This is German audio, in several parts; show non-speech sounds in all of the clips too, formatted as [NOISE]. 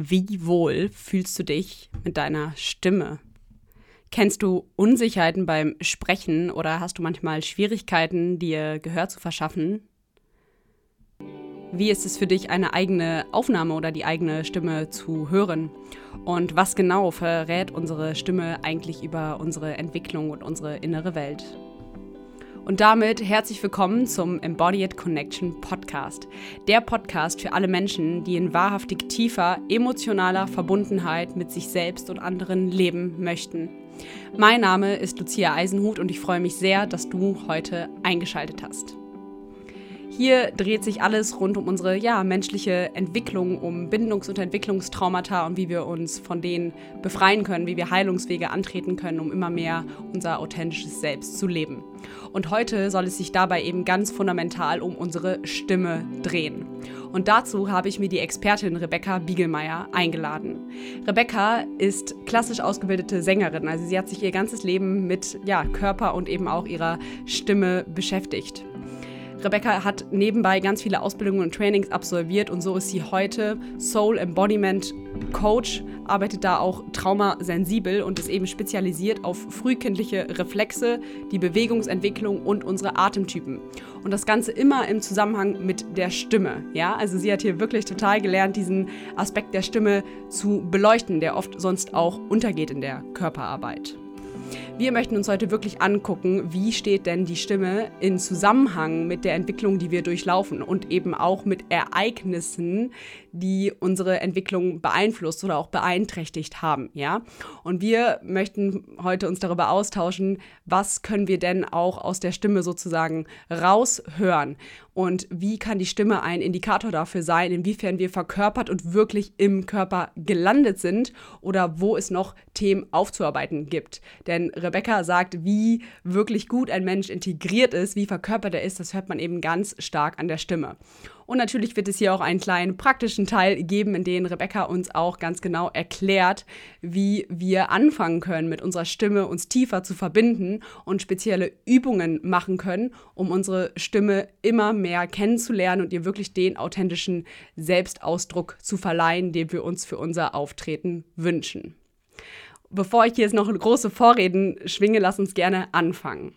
Wie wohl fühlst du dich mit deiner Stimme? Kennst du Unsicherheiten beim Sprechen oder hast du manchmal Schwierigkeiten, dir Gehör zu verschaffen? Wie ist es für dich, eine eigene Aufnahme oder die eigene Stimme zu hören? Und was genau verrät unsere Stimme eigentlich über unsere Entwicklung und unsere innere Welt? Und damit herzlich willkommen zum Embodied Connection Podcast. Der Podcast für alle Menschen, die in wahrhaftig tiefer emotionaler Verbundenheit mit sich selbst und anderen leben möchten. Mein Name ist Lucia Eisenhut und ich freue mich sehr, dass du heute eingeschaltet hast. Hier dreht sich alles rund um unsere ja, menschliche Entwicklung, um Bindungs- und Entwicklungstraumata und wie wir uns von denen befreien können, wie wir Heilungswege antreten können, um immer mehr unser authentisches Selbst zu leben. Und heute soll es sich dabei eben ganz fundamental um unsere Stimme drehen. Und dazu habe ich mir die Expertin Rebecca Biegelmeier eingeladen. Rebecca ist klassisch ausgebildete Sängerin, also sie hat sich ihr ganzes Leben mit ja, Körper und eben auch ihrer Stimme beschäftigt. Rebecca hat nebenbei ganz viele Ausbildungen und Trainings absolviert und so ist sie heute Soul Embodiment Coach, arbeitet da auch traumasensibel und ist eben spezialisiert auf frühkindliche Reflexe, die Bewegungsentwicklung und unsere Atemtypen. Und das Ganze immer im Zusammenhang mit der Stimme. Ja, also sie hat hier wirklich total gelernt, diesen Aspekt der Stimme zu beleuchten, der oft sonst auch untergeht in der Körperarbeit. Wir möchten uns heute wirklich angucken, wie steht denn die Stimme in Zusammenhang mit der Entwicklung, die wir durchlaufen und eben auch mit Ereignissen, die unsere Entwicklung beeinflusst oder auch beeinträchtigt haben, ja? Und wir möchten heute uns darüber austauschen, was können wir denn auch aus der Stimme sozusagen raushören und wie kann die Stimme ein Indikator dafür sein, inwiefern wir verkörpert und wirklich im Körper gelandet sind oder wo es noch Themen aufzuarbeiten gibt. Denn Rebecca sagt, wie wirklich gut ein Mensch integriert ist, wie verkörpert er ist, das hört man eben ganz stark an der Stimme. Und natürlich wird es hier auch einen kleinen praktischen Teil geben, in dem Rebecca uns auch ganz genau erklärt, wie wir anfangen können, mit unserer Stimme uns tiefer zu verbinden und spezielle Übungen machen können, um unsere Stimme immer mehr kennenzulernen und ihr wirklich den authentischen Selbstausdruck zu verleihen, den wir uns für unser Auftreten wünschen. Bevor ich hier jetzt noch große Vorreden schwinge, lass uns gerne anfangen.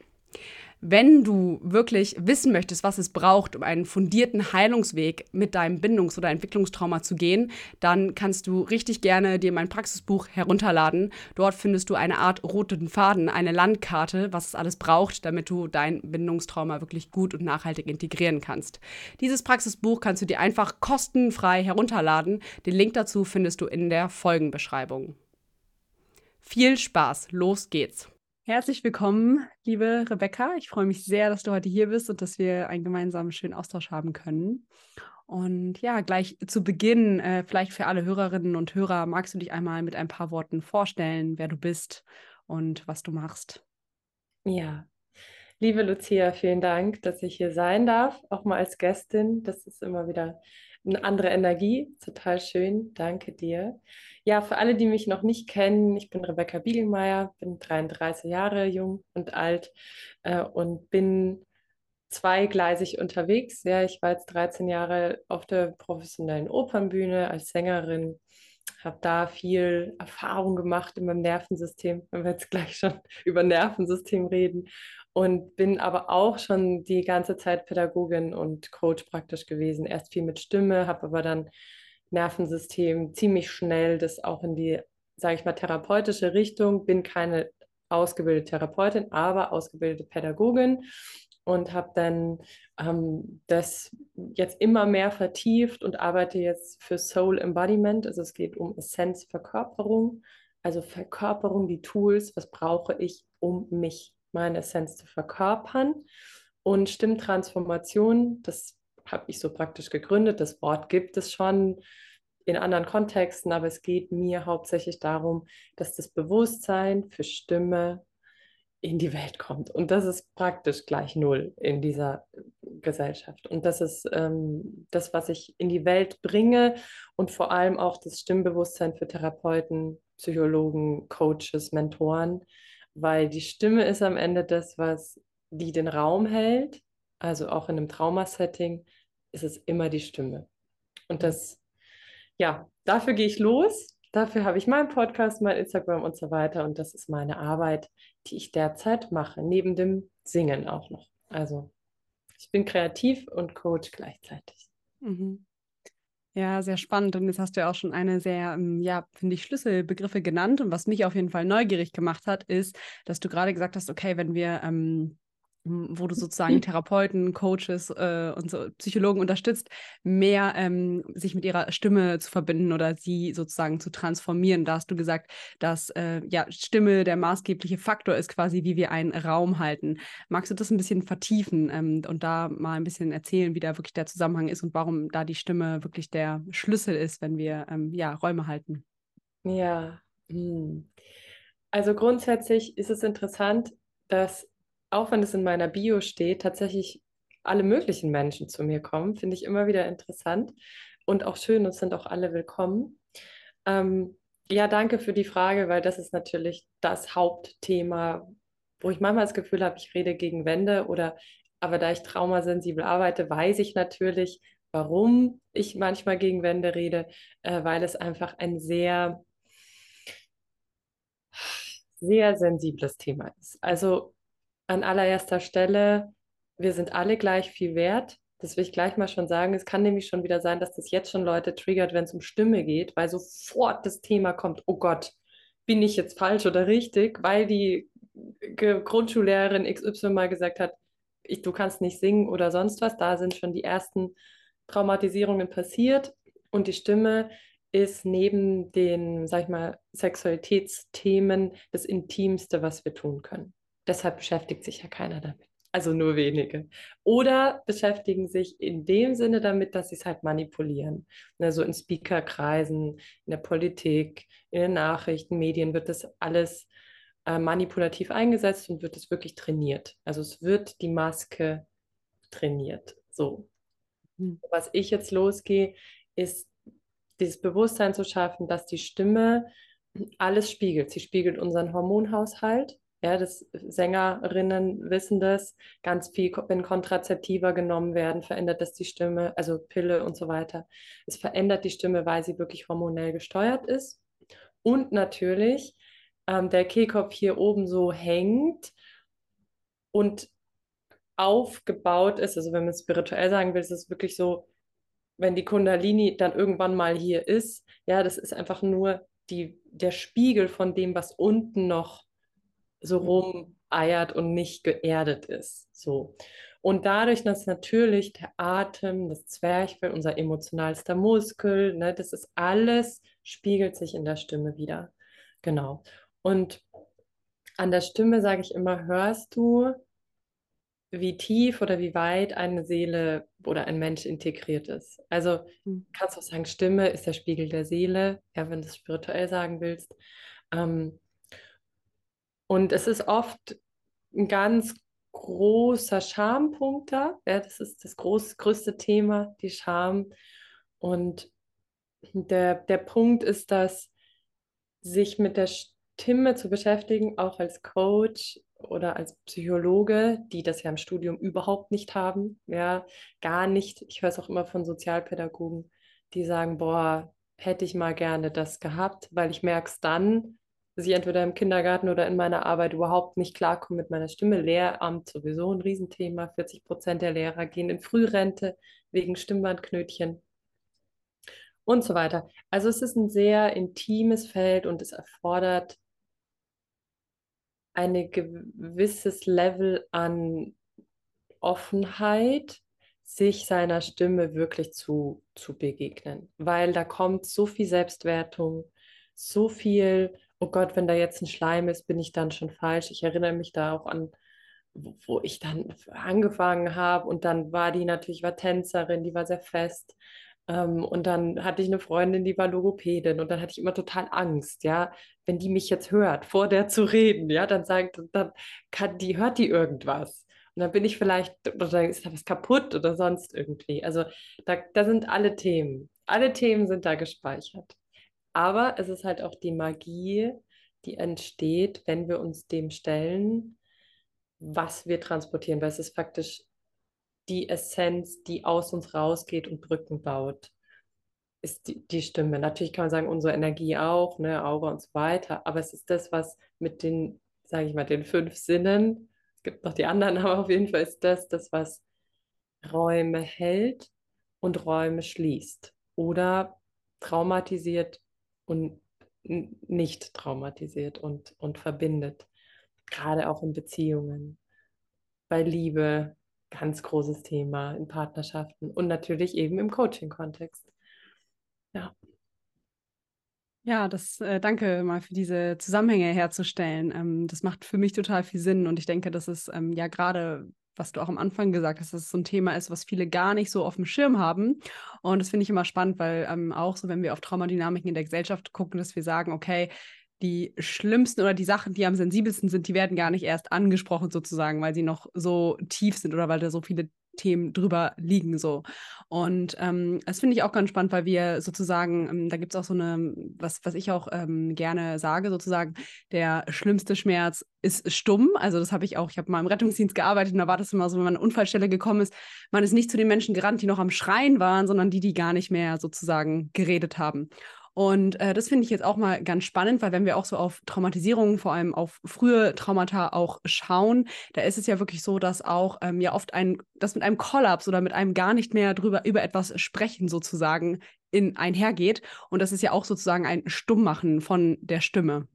Wenn du wirklich wissen möchtest, was es braucht, um einen fundierten Heilungsweg mit deinem Bindungs- oder Entwicklungstrauma zu gehen, dann kannst du richtig gerne dir mein Praxisbuch herunterladen. Dort findest du eine Art roten Faden, eine Landkarte, was es alles braucht, damit du dein Bindungstrauma wirklich gut und nachhaltig integrieren kannst. Dieses Praxisbuch kannst du dir einfach kostenfrei herunterladen. Den Link dazu findest du in der Folgenbeschreibung. Viel Spaß, los geht's! Herzlich willkommen, liebe Rebecca. Ich freue mich sehr, dass du heute hier bist und dass wir einen gemeinsamen schönen Austausch haben können. Und ja, gleich zu Beginn, äh, vielleicht für alle Hörerinnen und Hörer, magst du dich einmal mit ein paar Worten vorstellen, wer du bist und was du machst? Ja, liebe Lucia, vielen Dank, dass ich hier sein darf, auch mal als Gästin. Das ist immer wieder eine andere Energie. Total schön. Danke dir. Ja, für alle, die mich noch nicht kennen, ich bin Rebecca Biegelmeier, bin 33 Jahre jung und alt äh, und bin zweigleisig unterwegs. Ja, ich war jetzt 13 Jahre auf der professionellen Opernbühne als Sängerin, habe da viel Erfahrung gemacht in meinem Nervensystem, wenn wir jetzt gleich schon [LAUGHS] über Nervensystem reden und bin aber auch schon die ganze Zeit Pädagogin und Coach praktisch gewesen. Erst viel mit Stimme, habe aber dann Nervensystem ziemlich schnell das auch in die, sage ich mal, therapeutische Richtung. Bin keine ausgebildete Therapeutin, aber ausgebildete Pädagogin und habe dann ähm, das jetzt immer mehr vertieft und arbeite jetzt für Soul Embodiment. Also es geht um Essenz-Verkörperung, also Verkörperung, die Tools, was brauche ich, um mich meine Essenz zu verkörpern. Und Stimmtransformation, das habe ich so praktisch gegründet. Das Wort gibt es schon in anderen Kontexten, aber es geht mir hauptsächlich darum, dass das Bewusstsein für Stimme in die Welt kommt. Und das ist praktisch gleich null in dieser Gesellschaft. Und das ist ähm, das, was ich in die Welt bringe und vor allem auch das Stimmbewusstsein für Therapeuten, Psychologen, Coaches, Mentoren, weil die Stimme ist am Ende das, was die den Raum hält. Also auch in einem Traumasetting ist es immer die Stimme. Und das, ja, dafür gehe ich los. Dafür habe ich meinen Podcast, mein Instagram und so weiter. Und das ist meine Arbeit, die ich derzeit mache, neben dem Singen auch noch. Also ich bin kreativ und Coach gleichzeitig. Mhm. Ja, sehr spannend. Und jetzt hast du ja auch schon eine sehr, ähm, ja, finde ich, Schlüsselbegriffe genannt. Und was mich auf jeden Fall neugierig gemacht hat, ist, dass du gerade gesagt hast, okay, wenn wir ähm, wo du sozusagen Therapeuten, Coaches äh, und so Psychologen unterstützt, mehr ähm, sich mit ihrer Stimme zu verbinden oder sie sozusagen zu transformieren. Da hast du gesagt, dass äh, ja Stimme der maßgebliche Faktor ist, quasi wie wir einen Raum halten. Magst du das ein bisschen vertiefen ähm, und da mal ein bisschen erzählen, wie da wirklich der Zusammenhang ist und warum da die Stimme wirklich der Schlüssel ist, wenn wir ähm, ja Räume halten? Ja, hm. also grundsätzlich ist es interessant, dass auch wenn es in meiner Bio steht, tatsächlich alle möglichen Menschen zu mir kommen. Finde ich immer wieder interessant und auch schön und sind auch alle willkommen. Ähm, ja, danke für die Frage, weil das ist natürlich das Hauptthema, wo ich manchmal das Gefühl habe, ich rede gegen Wände oder aber da ich traumasensibel arbeite, weiß ich natürlich, warum ich manchmal gegen Wände rede, äh, weil es einfach ein sehr, sehr sensibles Thema ist. Also an allererster Stelle, wir sind alle gleich viel wert. Das will ich gleich mal schon sagen. Es kann nämlich schon wieder sein, dass das jetzt schon Leute triggert, wenn es um Stimme geht, weil sofort das Thema kommt, oh Gott, bin ich jetzt falsch oder richtig, weil die Grundschullehrerin XY mal gesagt hat, ich, du kannst nicht singen oder sonst was. Da sind schon die ersten Traumatisierungen passiert und die Stimme ist neben den, sag ich mal, Sexualitätsthemen das Intimste, was wir tun können. Deshalb beschäftigt sich ja keiner damit. Also nur wenige. Oder beschäftigen sich in dem Sinne damit, dass sie es halt manipulieren. Also in Speakerkreisen, in der Politik, in den Nachrichten, Medien wird das alles äh, manipulativ eingesetzt und wird es wirklich trainiert. Also es wird die Maske trainiert. So. Mhm. Was ich jetzt losgehe, ist dieses Bewusstsein zu schaffen, dass die Stimme alles spiegelt. Sie spiegelt unseren Hormonhaushalt, ja, das Sängerinnen wissen das. Ganz viel, wenn Kontrazeptiva genommen werden, verändert das die Stimme, also Pille und so weiter. Es verändert die Stimme, weil sie wirklich hormonell gesteuert ist. Und natürlich ähm, der Kehlkopf hier oben so hängt und aufgebaut ist. Also wenn man spirituell sagen will, ist es wirklich so, wenn die Kundalini dann irgendwann mal hier ist, ja, das ist einfach nur die, der Spiegel von dem, was unten noch so rumeiert und nicht geerdet ist. So. Und dadurch, dass natürlich der Atem, das Zwerchfell, unser emotionalster Muskel, ne, das ist alles, spiegelt sich in der Stimme wieder. Genau. Und an der Stimme sage ich immer, hörst du, wie tief oder wie weit eine Seele oder ein Mensch integriert ist. Also mhm. kannst du auch sagen, Stimme ist der Spiegel der Seele, ja, wenn du es spirituell sagen willst. Ähm, und es ist oft ein ganz großer Schampunkt da. Ja, das ist das groß, größte Thema, die Scham. Und der, der Punkt ist, dass sich mit der Stimme zu beschäftigen, auch als Coach oder als Psychologe, die das ja im Studium überhaupt nicht haben, ja, gar nicht. Ich höre es auch immer von Sozialpädagogen, die sagen, boah, hätte ich mal gerne das gehabt, weil ich merke es dann, dass ich entweder im Kindergarten oder in meiner Arbeit überhaupt nicht klarkomme mit meiner Stimme. Lehramt sowieso ein Riesenthema. 40 Prozent der Lehrer gehen in Frührente wegen Stimmbandknötchen und so weiter. Also es ist ein sehr intimes Feld und es erfordert ein gewisses Level an Offenheit, sich seiner Stimme wirklich zu, zu begegnen, weil da kommt so viel Selbstwertung, so viel oh Gott, wenn da jetzt ein Schleim ist, bin ich dann schon falsch. Ich erinnere mich da auch an, wo ich dann angefangen habe und dann war die natürlich, war Tänzerin, die war sehr fest. Ähm, und dann hatte ich eine Freundin, die war Logopädin und dann hatte ich immer total Angst, ja, wenn die mich jetzt hört, vor der zu reden, ja, dann sagt, dann kann die, hört die irgendwas. Und dann bin ich vielleicht, oder ist da was kaputt oder sonst irgendwie. Also da, da sind alle Themen. Alle Themen sind da gespeichert. Aber es ist halt auch die Magie, die entsteht, wenn wir uns dem stellen, was wir transportieren, weil es ist faktisch die Essenz, die aus uns rausgeht und Brücken baut. ist die, die Stimme. Natürlich kann man sagen, unsere Energie auch, ne, Aura und so weiter, aber es ist das, was mit den, sage ich mal, den fünf Sinnen, es gibt noch die anderen, [LAUGHS] aber auf jeden Fall ist das das, was Räume hält und Räume schließt oder traumatisiert und nicht traumatisiert und, und verbindet. Gerade auch in Beziehungen, bei Liebe, ganz großes Thema in Partnerschaften und natürlich eben im Coaching-Kontext. Ja. Ja, das äh, danke mal für diese Zusammenhänge herzustellen. Ähm, das macht für mich total viel Sinn und ich denke, das ist ähm, ja gerade was du auch am Anfang gesagt hast, dass es so ein Thema ist, was viele gar nicht so auf dem Schirm haben. Und das finde ich immer spannend, weil ähm, auch so, wenn wir auf Traumadynamiken in der Gesellschaft gucken, dass wir sagen, okay, die schlimmsten oder die Sachen, die am sensibelsten sind, die werden gar nicht erst angesprochen sozusagen, weil sie noch so tief sind oder weil da so viele Themen drüber liegen so. Und ähm, das finde ich auch ganz spannend, weil wir sozusagen, ähm, da gibt es auch so eine, was, was ich auch ähm, gerne sage, sozusagen, der schlimmste Schmerz ist stumm. Also das habe ich auch, ich habe mal im Rettungsdienst gearbeitet und da war das immer so, wenn man an eine Unfallstelle gekommen ist, man ist nicht zu den Menschen gerannt, die noch am Schreien waren, sondern die, die gar nicht mehr sozusagen geredet haben. Und äh, das finde ich jetzt auch mal ganz spannend, weil wenn wir auch so auf Traumatisierungen, vor allem auf frühe Traumata auch schauen, da ist es ja wirklich so, dass auch ähm, ja oft ein, das mit einem Kollaps oder mit einem gar nicht mehr drüber über etwas sprechen sozusagen in einhergeht. Und das ist ja auch sozusagen ein Stummmachen von der Stimme.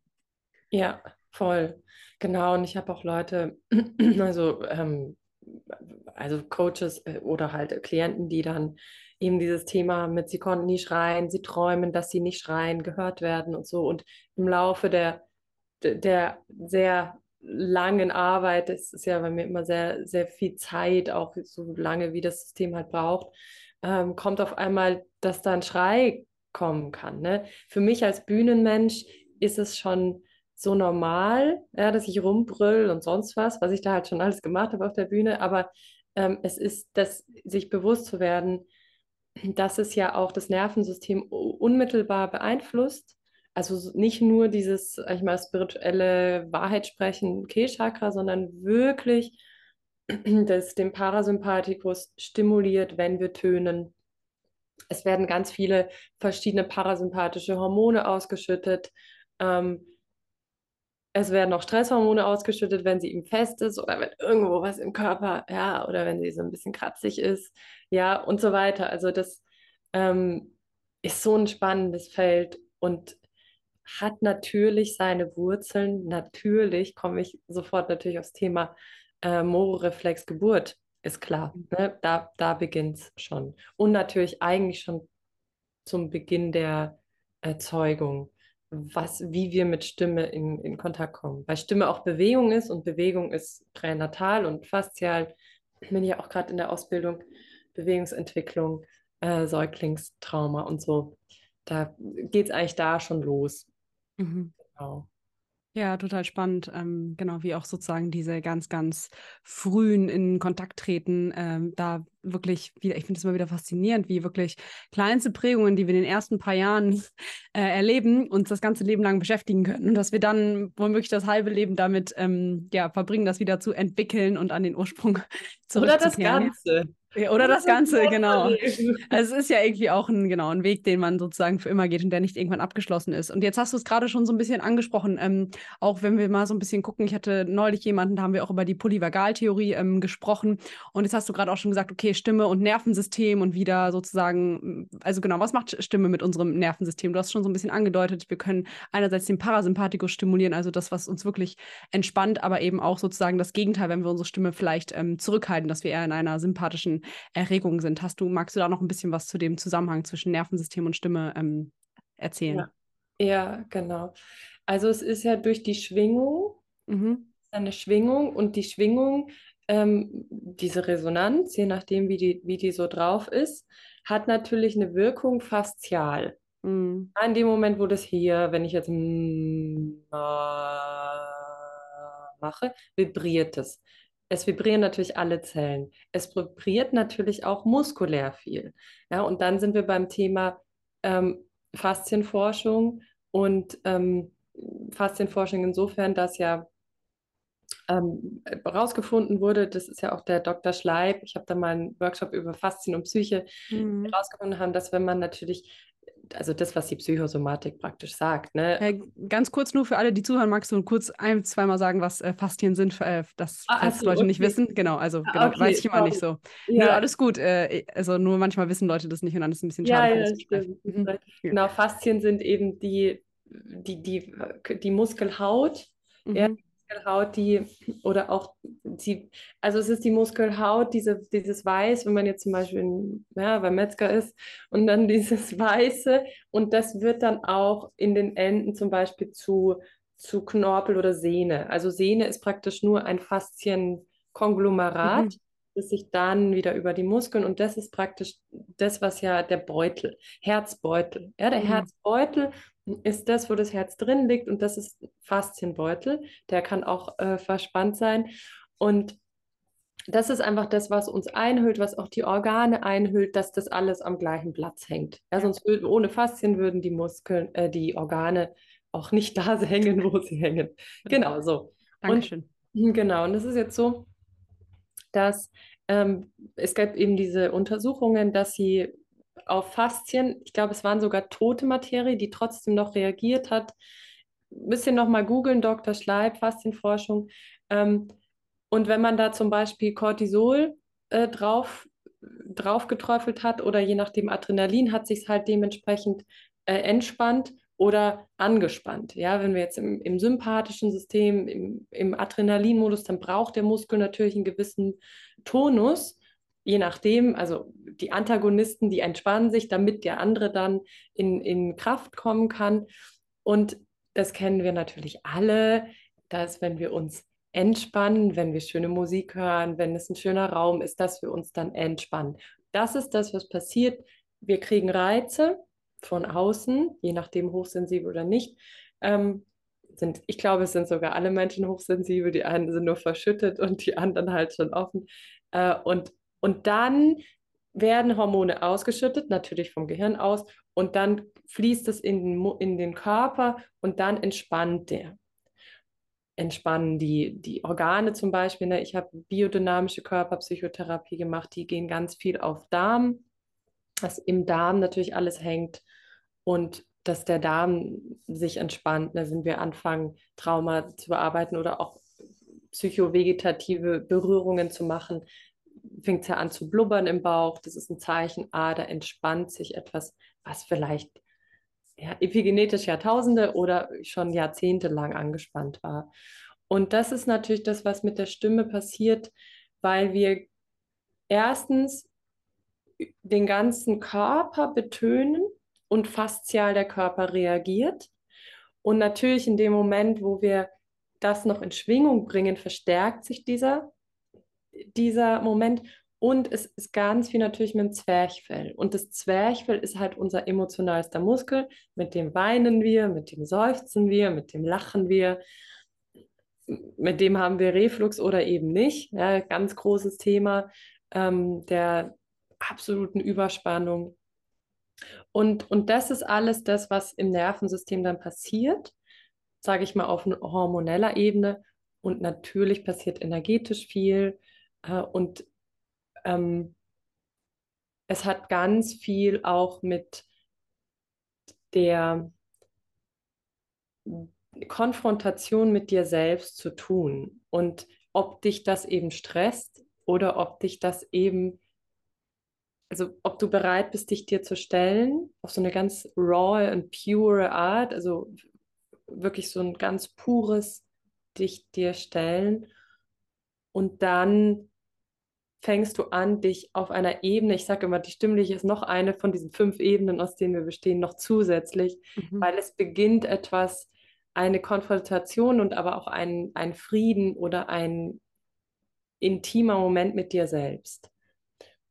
Ja, voll. Genau. Und ich habe auch Leute, [CLEARS THROAT] also ähm, also Coaches äh, oder halt Klienten, die dann eben dieses Thema mit, sie konnten nie schreien, sie träumen, dass sie nicht schreien, gehört werden und so. Und im Laufe der, der sehr langen Arbeit, das ist ja bei mir immer sehr, sehr viel Zeit, auch so lange, wie das System halt braucht, ähm, kommt auf einmal, dass da ein Schrei kommen kann. Ne? Für mich als Bühnenmensch ist es schon so normal, ja, dass ich rumbrüll und sonst was, was ich da halt schon alles gemacht habe auf der Bühne, aber ähm, es ist, das, sich bewusst zu werden, dass es ja auch das Nervensystem unmittelbar beeinflusst. Also nicht nur dieses, ich mal, spirituelle Wahrheitssprechen, Kehlchakra, sondern wirklich [CLEARS THROAT] das den Parasympathikus stimuliert, wenn wir tönen. Es werden ganz viele verschiedene parasympathische Hormone ausgeschüttet. Ähm, es werden auch Stresshormone ausgeschüttet, wenn sie ihm fest ist oder wenn irgendwo was im Körper, ja, oder wenn sie so ein bisschen kratzig ist, ja, und so weiter. Also das ähm, ist so ein spannendes Feld und hat natürlich seine Wurzeln. Natürlich komme ich sofort natürlich aufs Thema äh, Mororeflex Geburt, ist klar. Ne? Da, da beginnt es schon. Und natürlich eigentlich schon zum Beginn der Erzeugung was, wie wir mit Stimme in, in Kontakt kommen. Weil Stimme auch Bewegung ist und Bewegung ist pränatal und faszial. Ich bin ja auch gerade in der Ausbildung Bewegungsentwicklung, äh, Säuglingstrauma und so. Da geht es eigentlich da schon los. Mhm. Genau. Ja, total spannend. Ähm, genau, wie auch sozusagen diese ganz, ganz frühen in Kontakt treten, ähm, da wirklich wieder, ich finde es immer wieder faszinierend, wie wirklich kleinste Prägungen, die wir in den ersten paar Jahren [LAUGHS] äh, erleben, uns das ganze Leben lang beschäftigen können und dass wir dann womöglich das halbe Leben damit ähm, ja, verbringen, das wieder zu entwickeln und an den Ursprung zurückzukehren. [LAUGHS] Oder das Ganze. Ja, oder das Ganze, genau. Also es ist ja irgendwie auch ein, genau, ein Weg, den man sozusagen für immer geht und der nicht irgendwann abgeschlossen ist. Und jetzt hast du es gerade schon so ein bisschen angesprochen, ähm, auch wenn wir mal so ein bisschen gucken, ich hatte neulich jemanden, da haben wir auch über die Polyvagaltheorie ähm, gesprochen. Und jetzt hast du gerade auch schon gesagt, okay, Stimme und Nervensystem und wieder sozusagen, also genau, was macht Stimme mit unserem Nervensystem? Du hast schon so ein bisschen angedeutet, wir können einerseits den Parasympathikus stimulieren, also das, was uns wirklich entspannt, aber eben auch sozusagen das Gegenteil, wenn wir unsere Stimme vielleicht ähm, zurückhalten, dass wir eher in einer sympathischen Erregungen sind. Hast du, magst du da noch ein bisschen was zu dem Zusammenhang zwischen Nervensystem und Stimme ähm, erzählen? Ja. ja. genau. Also es ist ja durch die Schwingung, mhm. eine Schwingung und die Schwingung, ähm, diese Resonanz, je nachdem, wie die, wie die so drauf ist, hat natürlich eine Wirkung faszial. Mhm. In dem Moment, wo das hier, wenn ich jetzt mache, vibriert es. Es vibrieren natürlich alle Zellen. Es vibriert natürlich auch muskulär viel. Ja, und dann sind wir beim Thema ähm, Faszienforschung und ähm, Faszienforschung insofern, dass ja ähm, herausgefunden wurde, das ist ja auch der Dr. Schleib, ich habe da mal einen Workshop über Faszien und Psyche herausgefunden mhm. haben, dass wenn man natürlich also das, was die Psychosomatik praktisch sagt. Ne? Äh, ganz kurz nur für alle, die zuhören, magst du kurz ein, zweimal sagen, was äh, Faszien sind, äh, das ah, falls so, Leute okay. nicht wissen. Genau, also ah, genau, okay, weiß ich immer nicht so. Ja. Nö, alles gut. Äh, also nur manchmal wissen Leute das nicht und dann ist es ein bisschen schade. Ja, ja, stimmt. Mhm. Genau, Faszien sind eben die, die, die, die Muskelhaut, mhm. ja, Muskelhaut, die oder auch die, also es ist die Muskelhaut, diese, dieses Weiß, wenn man jetzt zum Beispiel in, ja, beim Metzger ist und dann [LAUGHS] dieses Weiße und das wird dann auch in den Enden zum Beispiel zu, zu Knorpel oder Sehne. Also Sehne ist praktisch nur ein Faszienkonglomerat. Mhm das sich dann wieder über die Muskeln und das ist praktisch das, was ja der Beutel, Herzbeutel. Ja, der mhm. Herzbeutel ist das, wo das Herz drin liegt und das ist Faszienbeutel. Der kann auch äh, verspannt sein. Und das ist einfach das, was uns einhüllt, was auch die Organe einhüllt, dass das alles am gleichen Platz hängt. Ja, sonst würden, ohne Faszien würden die Muskeln, äh, die Organe auch nicht da [LAUGHS] hängen, wo sie hängen. Genau so. Dankeschön. Und, genau, und es ist jetzt so, dass ähm, es gab eben diese Untersuchungen, dass sie auf Faszien, ich glaube, es waren sogar tote Materie, die trotzdem noch reagiert hat. Ein bisschen nochmal googeln, Dr. Schleib, Faszienforschung. Ähm, und wenn man da zum Beispiel Cortisol äh, drauf, drauf geträufelt hat oder je nachdem Adrenalin, hat sich es halt dementsprechend äh, entspannt oder angespannt. Ja, wenn wir jetzt im, im sympathischen System, im, im Adrenalinmodus, dann braucht der Muskel natürlich einen gewissen Tonus je nachdem, also die Antagonisten, die entspannen sich, damit der andere dann in, in Kraft kommen kann. Und das kennen wir natürlich alle, dass wenn wir uns entspannen, wenn wir schöne Musik hören, wenn es ein schöner Raum ist, dass wir uns dann entspannen. Das ist das, was passiert. Wir kriegen Reize von außen, je nachdem hochsensibel oder nicht. Ähm, sind, ich glaube, es sind sogar alle Menschen hochsensibel. Die einen sind nur verschüttet und die anderen halt schon offen. Äh, und und dann werden Hormone ausgeschüttet, natürlich vom Gehirn aus, und dann fließt es in den, in den Körper und dann entspannt der. Entspannen die, die Organe zum Beispiel. Ne? Ich habe biodynamische Körperpsychotherapie gemacht, die gehen ganz viel auf Darm, dass im Darm natürlich alles hängt und dass der Darm sich entspannt, ne? sind wir anfangen, Trauma zu bearbeiten oder auch psychovegetative Berührungen zu machen, fängt es ja an zu blubbern im Bauch. Das ist ein Zeichen, ah, da entspannt sich etwas, was vielleicht ja, epigenetisch Jahrtausende oder schon jahrzehntelang angespannt war. Und das ist natürlich das, was mit der Stimme passiert, weil wir erstens den ganzen Körper betönen und faszial der Körper reagiert. Und natürlich in dem Moment, wo wir das noch in Schwingung bringen, verstärkt sich dieser dieser Moment. Und es ist ganz viel natürlich mit dem Zwerchfell. Und das Zwerchfell ist halt unser emotionalster Muskel. Mit dem weinen wir, mit dem seufzen wir, mit dem lachen wir. Mit dem haben wir Reflux oder eben nicht. Ja, ganz großes Thema ähm, der absoluten Überspannung. Und, und das ist alles das, was im Nervensystem dann passiert, sage ich mal auf hormoneller Ebene. Und natürlich passiert energetisch viel. Äh, und ähm, es hat ganz viel auch mit der Konfrontation mit dir selbst zu tun und ob dich das eben stresst oder ob dich das eben, also ob du bereit bist, dich dir zu stellen auf so eine ganz raw und pure Art, also wirklich so ein ganz pures dich dir stellen und dann fängst du an, dich auf einer Ebene, ich sage immer, die stimmliche ist noch eine von diesen fünf Ebenen, aus denen wir bestehen, noch zusätzlich, mhm. weil es beginnt etwas, eine Konfrontation und aber auch ein, ein Frieden oder ein intimer Moment mit dir selbst.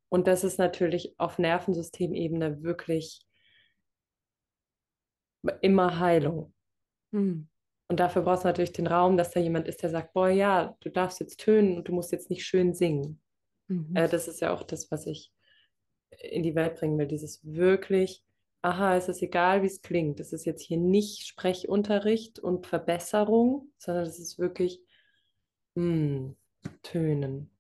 Und das ist natürlich auf Nervensystemebene wirklich immer Heilung. Mhm. Und dafür brauchst du natürlich den Raum, dass da jemand ist, der sagt, boah, ja, du darfst jetzt tönen und du musst jetzt nicht schön singen. Mhm. Äh, das ist ja auch das, was ich in die Welt bringen will. Dieses wirklich, aha, es ist egal, wie es klingt. Es ist jetzt hier nicht Sprechunterricht und Verbesserung, sondern es ist wirklich mh, hm, Tönen.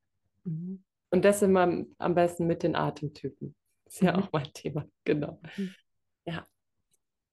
Mhm. Und das immer am besten mit den Atemtypen. Ist ja mhm. auch mein Thema, genau. Mhm. Ja.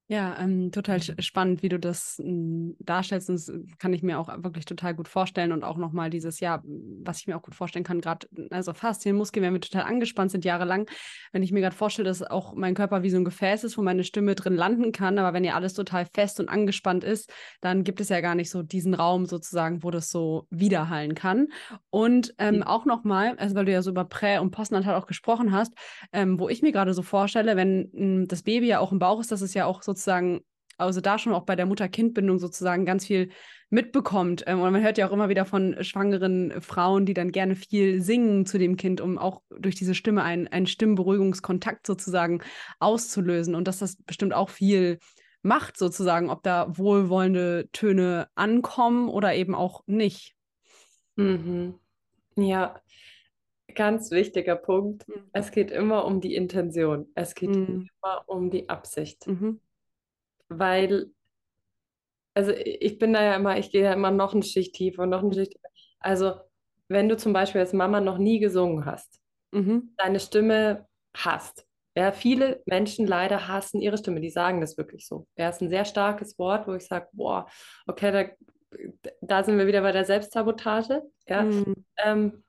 Ja, ähm, total spannend, wie du das ähm, darstellst. Und das kann ich mir auch wirklich total gut vorstellen. Und auch nochmal dieses, ja, was ich mir auch gut vorstellen kann, gerade, also Faszienmuskeln, wenn wir total angespannt sind, jahrelang, wenn ich mir gerade vorstelle, dass auch mein Körper wie so ein Gefäß ist, wo meine Stimme drin landen kann. Aber wenn ja alles total fest und angespannt ist, dann gibt es ja gar nicht so diesen Raum sozusagen, wo das so widerhallen kann. Und ähm, mhm. auch nochmal, also weil du ja so über Prä- und Postnatal auch gesprochen hast, ähm, wo ich mir gerade so vorstelle, wenn mh, das Baby ja auch im Bauch ist, das ist ja auch sozusagen sozusagen, also da schon auch bei der Mutter-Kind-Bindung sozusagen ganz viel mitbekommt. Ähm, und man hört ja auch immer wieder von schwangeren Frauen, die dann gerne viel singen zu dem Kind, um auch durch diese Stimme einen, einen Stimmberuhigungskontakt sozusagen auszulösen. Und dass das bestimmt auch viel macht, sozusagen, ob da wohlwollende Töne ankommen oder eben auch nicht. Mhm. Ja, ganz wichtiger Punkt. Mhm. Es geht immer um die Intention. Es geht mhm. immer um die Absicht. Mhm weil, also ich bin da ja immer, ich gehe ja immer noch eine Schicht tiefer und noch eine Schicht tiefer. Also, wenn du zum Beispiel als Mama noch nie gesungen hast, mhm. deine Stimme hast. Ja, viele Menschen leider hassen ihre Stimme, die sagen das wirklich so. Ja, ist ein sehr starkes Wort, wo ich sage, boah, okay, da, da sind wir wieder bei der Selbstsabotage. Ja. Mhm. Ähm,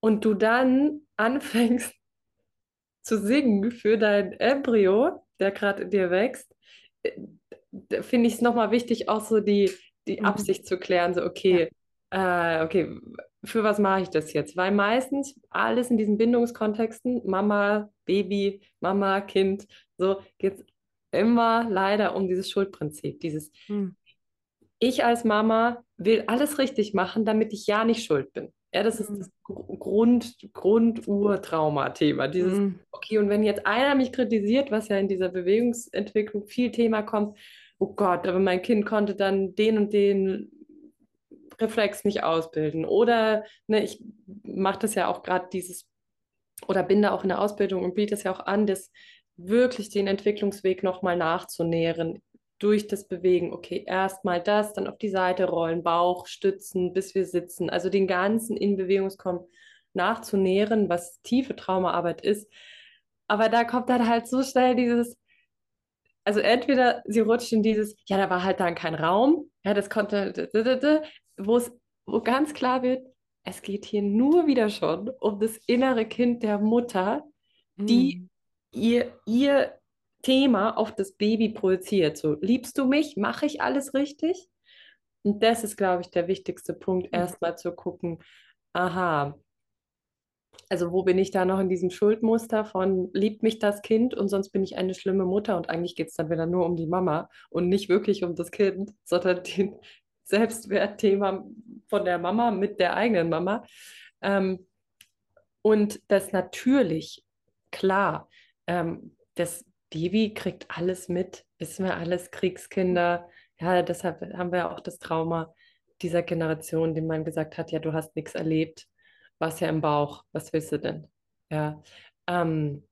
und du dann anfängst [LAUGHS] zu singen für dein Embryo, der gerade in dir wächst, äh, finde ich es nochmal wichtig, auch so die, die mhm. Absicht zu klären, so okay, ja. äh, okay, für was mache ich das jetzt? Weil meistens alles in diesen Bindungskontexten, Mama, Baby, Mama, Kind, so geht es immer leider um dieses Schuldprinzip, dieses mhm. ich als Mama will alles richtig machen, damit ich ja nicht schuld bin. Ja, das ist mhm. das Grund, Grund-Urtrauma-Thema. Dieses, mhm. okay, und wenn jetzt einer mich kritisiert, was ja in dieser Bewegungsentwicklung viel Thema kommt, oh Gott, aber mein Kind konnte dann den und den Reflex nicht ausbilden. Oder ne, ich mache das ja auch gerade dieses, oder bin da auch in der Ausbildung und biete es ja auch an, das wirklich den Entwicklungsweg nochmal nachzunähren durch das Bewegen, okay, erstmal das, dann auf die Seite rollen, Bauch stützen, bis wir sitzen, also den ganzen in Bewegungskommen nachzunähren, was tiefe Traumaarbeit ist. Aber da kommt dann halt so schnell dieses, also entweder sie rutscht in dieses, ja, da war halt dann kein Raum, ja, das konnte, wo es, wo ganz klar wird, es geht hier nur wieder schon um das innere Kind der Mutter, die mm. ihr, ihr Thema auf das Baby projiziert. So, liebst du mich? Mache ich alles richtig? Und das ist, glaube ich, der wichtigste Punkt, mhm. erstmal zu gucken, aha, also wo bin ich da noch in diesem Schuldmuster von liebt mich das Kind und sonst bin ich eine schlimme Mutter und eigentlich geht es dann wieder nur um die Mama und nicht wirklich um das Kind, sondern [LAUGHS] den Selbstwertthema von der Mama mit der eigenen Mama. Ähm, und das natürlich, klar, ähm, das Baby kriegt alles mit, wissen wir alles, Kriegskinder. Ja, deshalb haben wir auch das Trauma dieser Generation, dem man gesagt hat, ja, du hast nichts erlebt, warst ja im Bauch, was willst du denn? Ja, ähm,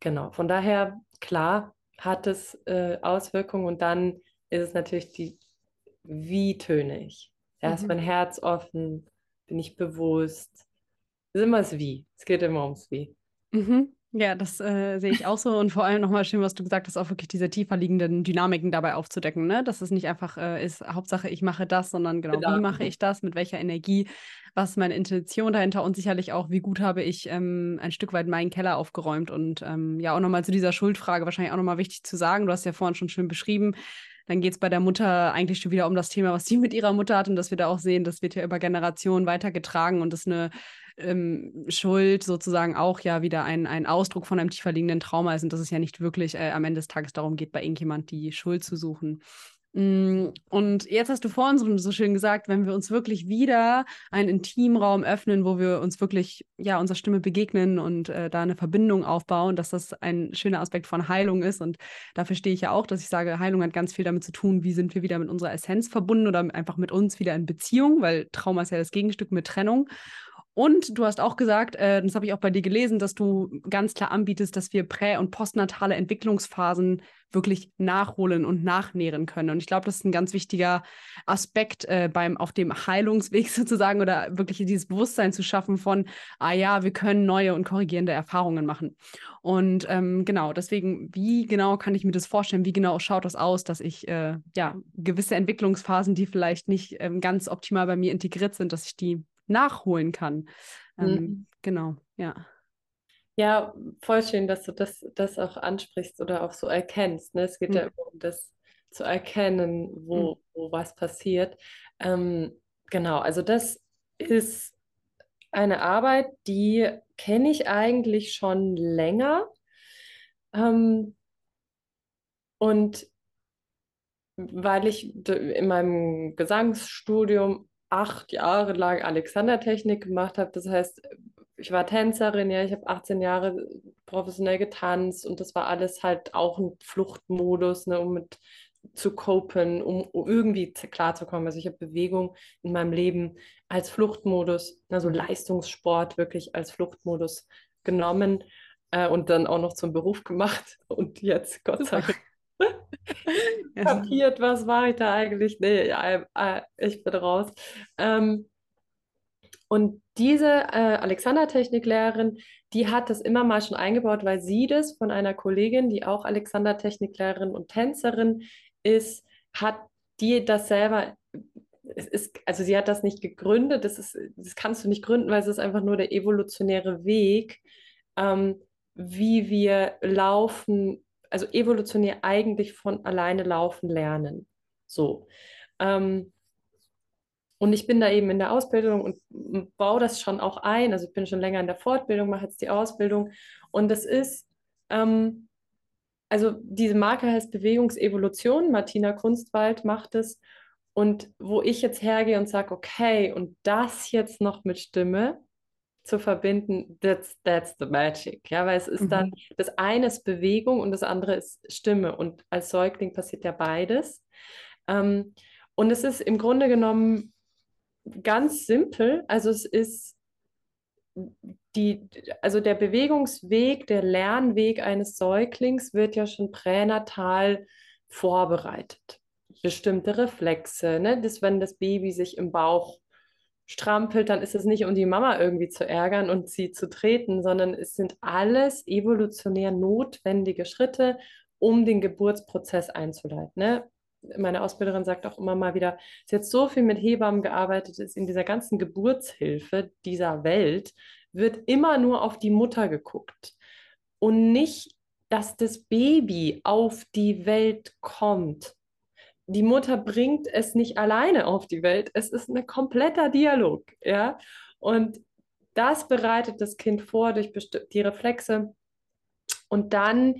genau. Von daher, klar, hat es äh, Auswirkungen und dann ist es natürlich die, wie töne ich? Ja, mhm. ist mein Herz offen? Bin ich bewusst? Es ist immer das Wie. Es geht immer ums Wie. Mhm. Ja, das äh, sehe ich auch so. Und vor allem nochmal schön, was du gesagt hast, auch wirklich diese tiefer liegenden Dynamiken dabei aufzudecken, ne? Dass es nicht einfach äh, ist, Hauptsache ich mache das, sondern genau, genau, wie mache ich das, mit welcher Energie, was ist meine Intention dahinter? Und sicherlich auch, wie gut habe ich ähm, ein Stück weit meinen Keller aufgeräumt? Und ähm, ja, auch nochmal zu dieser Schuldfrage wahrscheinlich auch nochmal wichtig zu sagen, du hast ja vorhin schon schön beschrieben, dann geht es bei der Mutter eigentlich schon wieder um das Thema, was sie [LAUGHS] mit ihrer Mutter hat und dass wir da auch sehen, das wird ja über Generationen weitergetragen und das eine ähm, Schuld sozusagen auch ja wieder ein, ein Ausdruck von einem tiefer liegenden Trauma ist und dass es ja nicht wirklich äh, am Ende des Tages darum geht, bei irgendjemand die Schuld zu suchen. Mm, und jetzt hast du vorhin so, schön gesagt, wenn wir uns wirklich wieder einen Intimraum öffnen, wo wir uns wirklich ja unserer Stimme begegnen und äh, da eine Verbindung aufbauen, dass das ein schöner Aspekt von Heilung ist. Und dafür stehe ich ja auch, dass ich sage, Heilung hat ganz viel damit zu tun, wie sind wir wieder mit unserer Essenz verbunden oder einfach mit uns wieder in Beziehung, weil Trauma ist ja das Gegenstück mit Trennung. Und du hast auch gesagt, äh, das habe ich auch bei dir gelesen, dass du ganz klar anbietest, dass wir prä- und postnatale Entwicklungsphasen wirklich nachholen und nachnähren können. Und ich glaube, das ist ein ganz wichtiger Aspekt äh, beim auf dem Heilungsweg [LAUGHS] sozusagen oder wirklich dieses Bewusstsein zu schaffen von, ah ja, wir können neue und korrigierende Erfahrungen machen. Und ähm, genau, deswegen, wie genau kann ich mir das vorstellen? Wie genau schaut das aus, dass ich äh, ja gewisse Entwicklungsphasen, die vielleicht nicht ähm, ganz optimal bei mir integriert sind, dass ich die nachholen kann. Ähm, mhm. Genau, ja. Ja, voll schön, dass du das, das auch ansprichst oder auch so erkennst. Ne? Es geht mhm. ja immer um das zu erkennen, wo, mhm. wo was passiert. Ähm, genau, also das ist eine Arbeit, die kenne ich eigentlich schon länger. Ähm, und weil ich in meinem Gesangsstudium acht Jahre lang Alexandertechnik gemacht habe. Das heißt, ich war Tänzerin, ja, ich habe 18 Jahre professionell getanzt und das war alles halt auch ein Fluchtmodus, ne, um mit zu copen, um, um irgendwie klarzukommen. Also ich habe Bewegung in meinem Leben als Fluchtmodus, also Leistungssport wirklich als Fluchtmodus genommen äh, und dann auch noch zum Beruf gemacht und jetzt Gott sei Dank [LAUGHS] kapiert, was war ich da eigentlich? Nee, ich bin raus. Ähm, und diese äh, Alexander-Techniklehrerin, die hat das immer mal schon eingebaut, weil sie das von einer Kollegin, die auch Alexander-Techniklehrerin und Tänzerin ist, hat die das selber, es ist, also sie hat das nicht gegründet, das, ist, das kannst du nicht gründen, weil es ist einfach nur der evolutionäre Weg, ähm, wie wir laufen also evolutionär eigentlich von alleine laufen lernen. So. Ähm, und ich bin da eben in der Ausbildung und baue das schon auch ein. Also ich bin schon länger in der Fortbildung, mache jetzt die Ausbildung. Und das ist, ähm, also diese Marke heißt Bewegungsevolution. Martina Kunstwald macht es. Und wo ich jetzt hergehe und sage, okay, und das jetzt noch mit Stimme, zu verbinden, that's, that's the magic. Ja, weil es ist mhm. dann, das eine ist Bewegung und das andere ist Stimme. Und als Säugling passiert ja beides. Ähm, und es ist im Grunde genommen ganz simpel. Also es ist die, also der Bewegungsweg, der Lernweg eines Säuglings wird ja schon pränatal vorbereitet. Bestimmte Reflexe, ne? das, wenn das Baby sich im Bauch strampelt, dann ist es nicht, um die Mama irgendwie zu ärgern und sie zu treten, sondern es sind alles evolutionär notwendige Schritte, um den Geburtsprozess einzuleiten. Ne? Meine Ausbilderin sagt auch immer mal wieder, sie hat so viel mit Hebammen gearbeitet, ist in dieser ganzen Geburtshilfe dieser Welt wird immer nur auf die Mutter geguckt und nicht, dass das Baby auf die Welt kommt die Mutter bringt es nicht alleine auf die Welt. Es ist ein kompletter Dialog, ja. Und das bereitet das Kind vor durch die Reflexe. Und dann,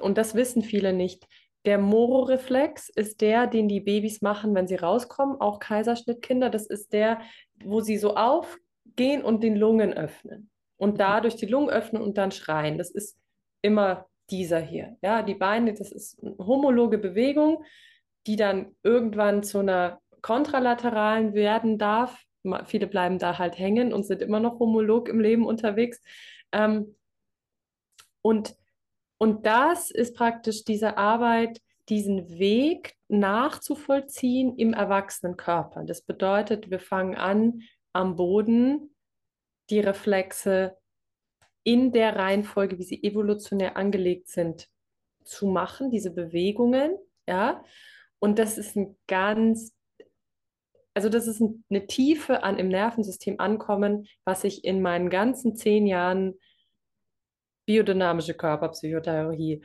und das wissen viele nicht, der Moro-Reflex ist der, den die Babys machen, wenn sie rauskommen, auch Kaiserschnittkinder. Das ist der, wo sie so aufgehen und den Lungen öffnen. Und dadurch die Lungen öffnen und dann schreien. Das ist immer dieser hier. Ja, die Beine, das ist eine homologe Bewegung die dann irgendwann zu einer kontralateralen werden darf. Viele bleiben da halt hängen und sind immer noch homolog im Leben unterwegs. Ähm, und, und das ist praktisch diese Arbeit, diesen Weg nachzuvollziehen im erwachsenen Körper. Das bedeutet, wir fangen an, am Boden die Reflexe in der Reihenfolge, wie sie evolutionär angelegt sind, zu machen, diese Bewegungen, ja, und das ist ein ganz, also das ist eine Tiefe an im Nervensystem ankommen, was ich in meinen ganzen zehn Jahren biodynamische Körperpsychotherapie,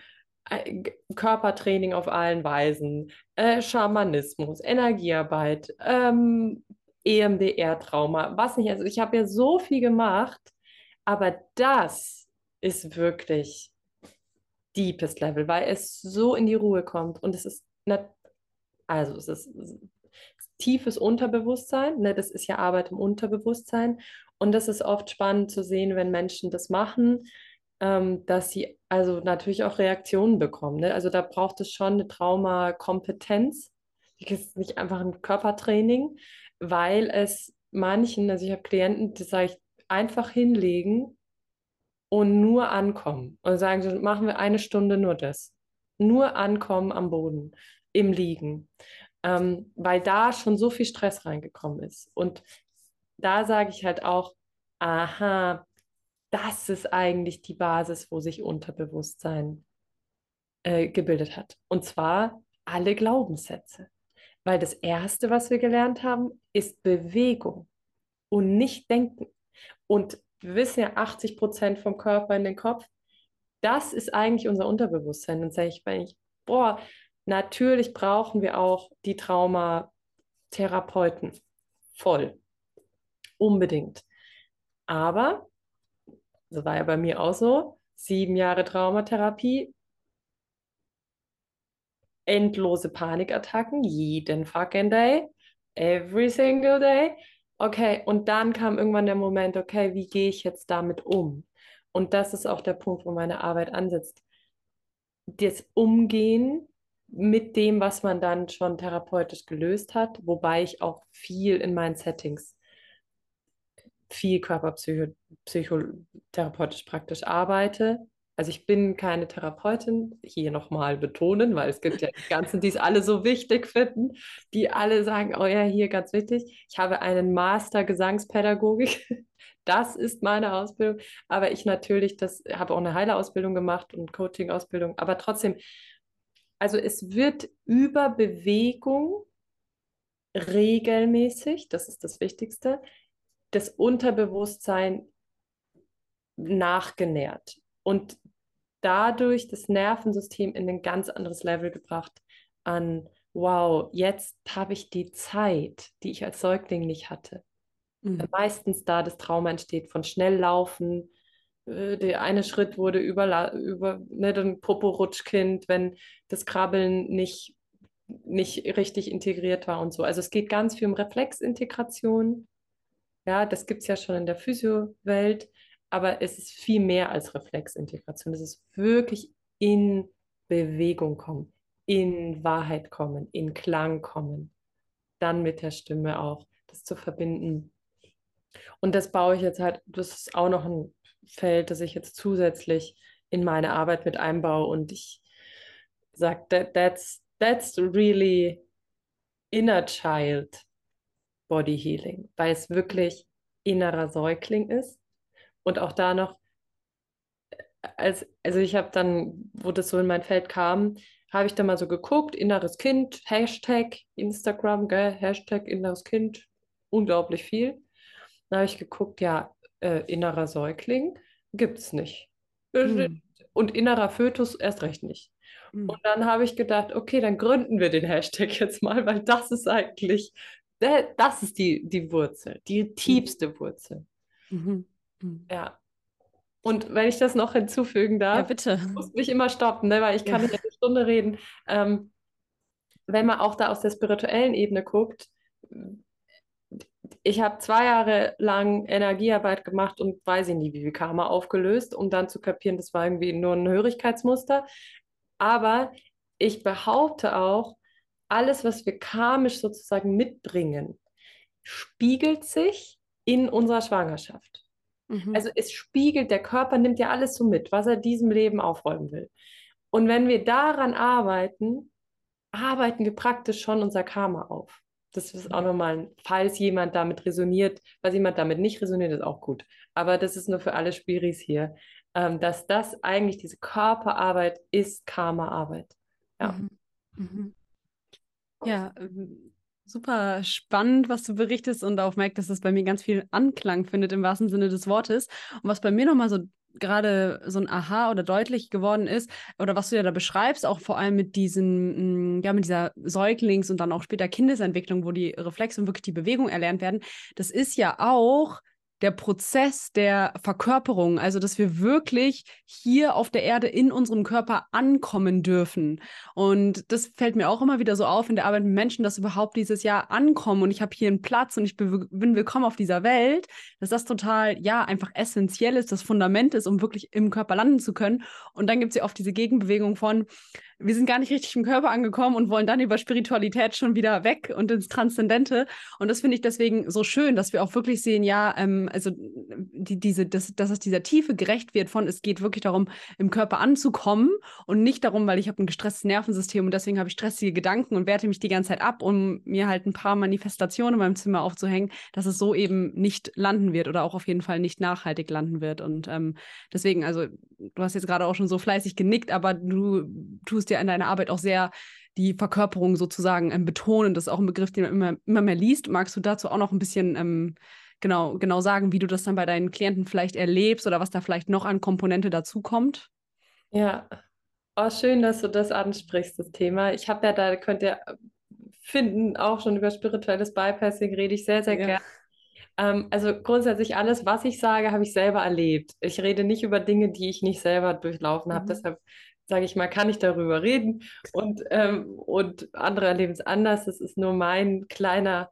äh, Körpertraining auf allen Weisen, äh, Schamanismus, Energiearbeit, ähm, EMDR-Trauma, was nicht. Also ich habe ja so viel gemacht, aber das ist wirklich deepest Level, weil es so in die Ruhe kommt und es ist also es ist tiefes Unterbewusstsein, ne? das ist ja Arbeit im Unterbewusstsein. Und das ist oft spannend zu sehen, wenn Menschen das machen, ähm, dass sie also natürlich auch Reaktionen bekommen. Ne? Also da braucht es schon eine Traumakompetenz. Das ist nicht einfach ein Körpertraining, weil es manchen, also ich habe Klienten, die sage ich, einfach hinlegen und nur ankommen. Und sagen, machen wir eine Stunde nur das. Nur ankommen am Boden, im Liegen. Ähm, weil da schon so viel Stress reingekommen ist. Und da sage ich halt auch, aha, das ist eigentlich die Basis, wo sich Unterbewusstsein äh, gebildet hat. Und zwar alle Glaubenssätze. Weil das Erste, was wir gelernt haben, ist Bewegung und nicht Denken. Und wir wissen ja, 80 Prozent vom Körper in den Kopf, das ist eigentlich unser Unterbewusstsein. Und sage ich, ich, boah, natürlich brauchen wir auch die Traumatherapeuten. Voll. Unbedingt. Aber, das war ja bei mir auch so, sieben Jahre Traumatherapie, endlose Panikattacken, jeden fucking day, every single day. Okay, und dann kam irgendwann der Moment, okay, wie gehe ich jetzt damit um? Und das ist auch der Punkt, wo meine Arbeit ansetzt. Das Umgehen mit dem, was man dann schon therapeutisch gelöst hat, wobei ich auch viel in meinen Settings viel körperpsychotherapeutisch praktisch arbeite. Also ich bin keine Therapeutin, hier nochmal betonen, weil es gibt ja die ganzen, die es alle so wichtig finden, die alle sagen, oh ja, hier ganz wichtig. Ich habe einen Master Gesangspädagogik. [LAUGHS] Das ist meine Ausbildung. Aber ich natürlich, das habe auch eine Heilerausbildung gemacht und Coaching-Ausbildung. Aber trotzdem, also es wird über Bewegung regelmäßig, das ist das Wichtigste, das Unterbewusstsein nachgenährt und dadurch das Nervensystem in ein ganz anderes Level gebracht an, wow, jetzt habe ich die Zeit, die ich als Säugling nicht hatte. Mhm. Meistens da das Trauma entsteht von Schnelllaufen, äh, der eine Schritt wurde über, über ne, ein Popo-Rutschkind, wenn das Krabbeln nicht, nicht richtig integriert war und so. Also es geht ganz viel um Reflexintegration. Ja, das gibt es ja schon in der Physio-Welt, aber es ist viel mehr als Reflexintegration. Es ist wirklich in Bewegung kommen, in Wahrheit kommen, in Klang kommen, dann mit der Stimme auch, das zu verbinden. Und das baue ich jetzt halt, das ist auch noch ein Feld, das ich jetzt zusätzlich in meine Arbeit mit einbaue und ich sage, that, that's, that's really inner child Body Healing, weil es wirklich innerer Säugling ist. Und auch da noch, als, also ich habe dann, wo das so in mein Feld kam, habe ich da mal so geguckt, inneres Kind, Hashtag Instagram, gell, Hashtag inneres Kind, unglaublich viel. Dann habe ich geguckt, ja, äh, innerer Säugling gibt es nicht. Mhm. Und innerer Fötus erst recht nicht. Mhm. Und dann habe ich gedacht, okay, dann gründen wir den Hashtag jetzt mal, weil das ist eigentlich das ist die, die Wurzel, die mhm. tiefste Wurzel. Mhm. Mhm. Ja. Und wenn ich das noch hinzufügen darf, ja, bitte. muss mich immer stoppen, ne, weil ich kann ja. nicht eine Stunde reden. Ähm, wenn man auch da aus der spirituellen Ebene guckt, ich habe zwei Jahre lang Energiearbeit gemacht und weiß ich nie, wie viel Karma aufgelöst, um dann zu kapieren, das war irgendwie nur ein Hörigkeitsmuster. Aber ich behaupte auch, alles, was wir karmisch sozusagen mitbringen, spiegelt sich in unserer Schwangerschaft. Mhm. Also es spiegelt, der Körper nimmt ja alles so mit, was er diesem Leben aufräumen will. Und wenn wir daran arbeiten, arbeiten wir praktisch schon unser Karma auf. Das ist auch nochmal, falls jemand damit resoniert, falls jemand damit nicht resoniert, ist auch gut. Aber das ist nur für alle Spiris hier, ähm, dass das eigentlich diese Körperarbeit ist Karma-Arbeit. Ja. Mhm. Mhm. Ja, ähm, super spannend, was du berichtest und auch merkt, dass es bei mir ganz viel Anklang findet im wahrsten Sinne des Wortes. Und was bei mir nochmal so gerade so ein Aha oder deutlich geworden ist, oder was du ja da beschreibst, auch vor allem mit diesen, mm, ja, mit dieser Säuglings- und dann auch später Kindesentwicklung, wo die Reflexe und wirklich die Bewegung erlernt werden, das ist ja auch der Prozess der Verkörperung, also dass wir wirklich hier auf der Erde in unserem Körper ankommen dürfen. Und das fällt mir auch immer wieder so auf in der Arbeit mit Menschen, dass überhaupt dieses Jahr ankommen und ich habe hier einen Platz und ich bin willkommen auf dieser Welt, dass das total, ja, einfach essentiell ist, das Fundament ist, um wirklich im Körper landen zu können. Und dann gibt es ja oft diese Gegenbewegung von, wir sind gar nicht richtig im Körper angekommen und wollen dann über Spiritualität schon wieder weg und ins Transzendente. Und das finde ich deswegen so schön, dass wir auch wirklich sehen, ja, ähm, also die, diese, dass, dass es dieser Tiefe gerecht wird von, es geht wirklich darum, im Körper anzukommen und nicht darum, weil ich habe ein gestresstes Nervensystem und deswegen habe ich stressige Gedanken und werte mich die ganze Zeit ab, um mir halt ein paar Manifestationen in meinem Zimmer aufzuhängen, dass es so eben nicht landen wird oder auch auf jeden Fall nicht nachhaltig landen wird. Und ähm, deswegen, also du hast jetzt gerade auch schon so fleißig genickt, aber du tust ja in deiner Arbeit auch sehr die Verkörperung sozusagen ähm, betonen. Das ist auch ein Begriff, den man immer, immer mehr liest. Magst du dazu auch noch ein bisschen ähm, genau, genau sagen, wie du das dann bei deinen Klienten vielleicht erlebst oder was da vielleicht noch an Komponente dazukommt? Ja, oh, schön, dass du das ansprichst, das Thema. Ich habe ja da, könnt ihr finden, auch schon über spirituelles Bypassing rede ich sehr, sehr ja. gerne. Ähm, also grundsätzlich alles, was ich sage, habe ich selber erlebt. Ich rede nicht über Dinge, die ich nicht selber durchlaufen habe. Mhm. Deshalb sage ich mal, kann ich darüber reden und, ähm, und andere erleben es anders. Das ist nur mein kleiner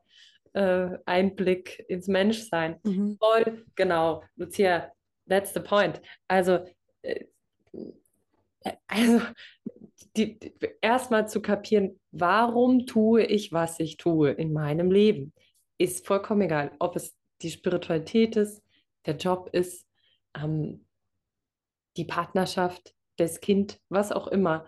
äh, Einblick ins Menschsein. Mhm. Voll, genau. Lucia, that's the point. Also, äh, also die, die, erstmal zu kapieren, warum tue ich, was ich tue in meinem Leben, ist vollkommen egal, ob es die Spiritualität ist, der Job ist, ähm, die Partnerschaft, das Kind, was auch immer.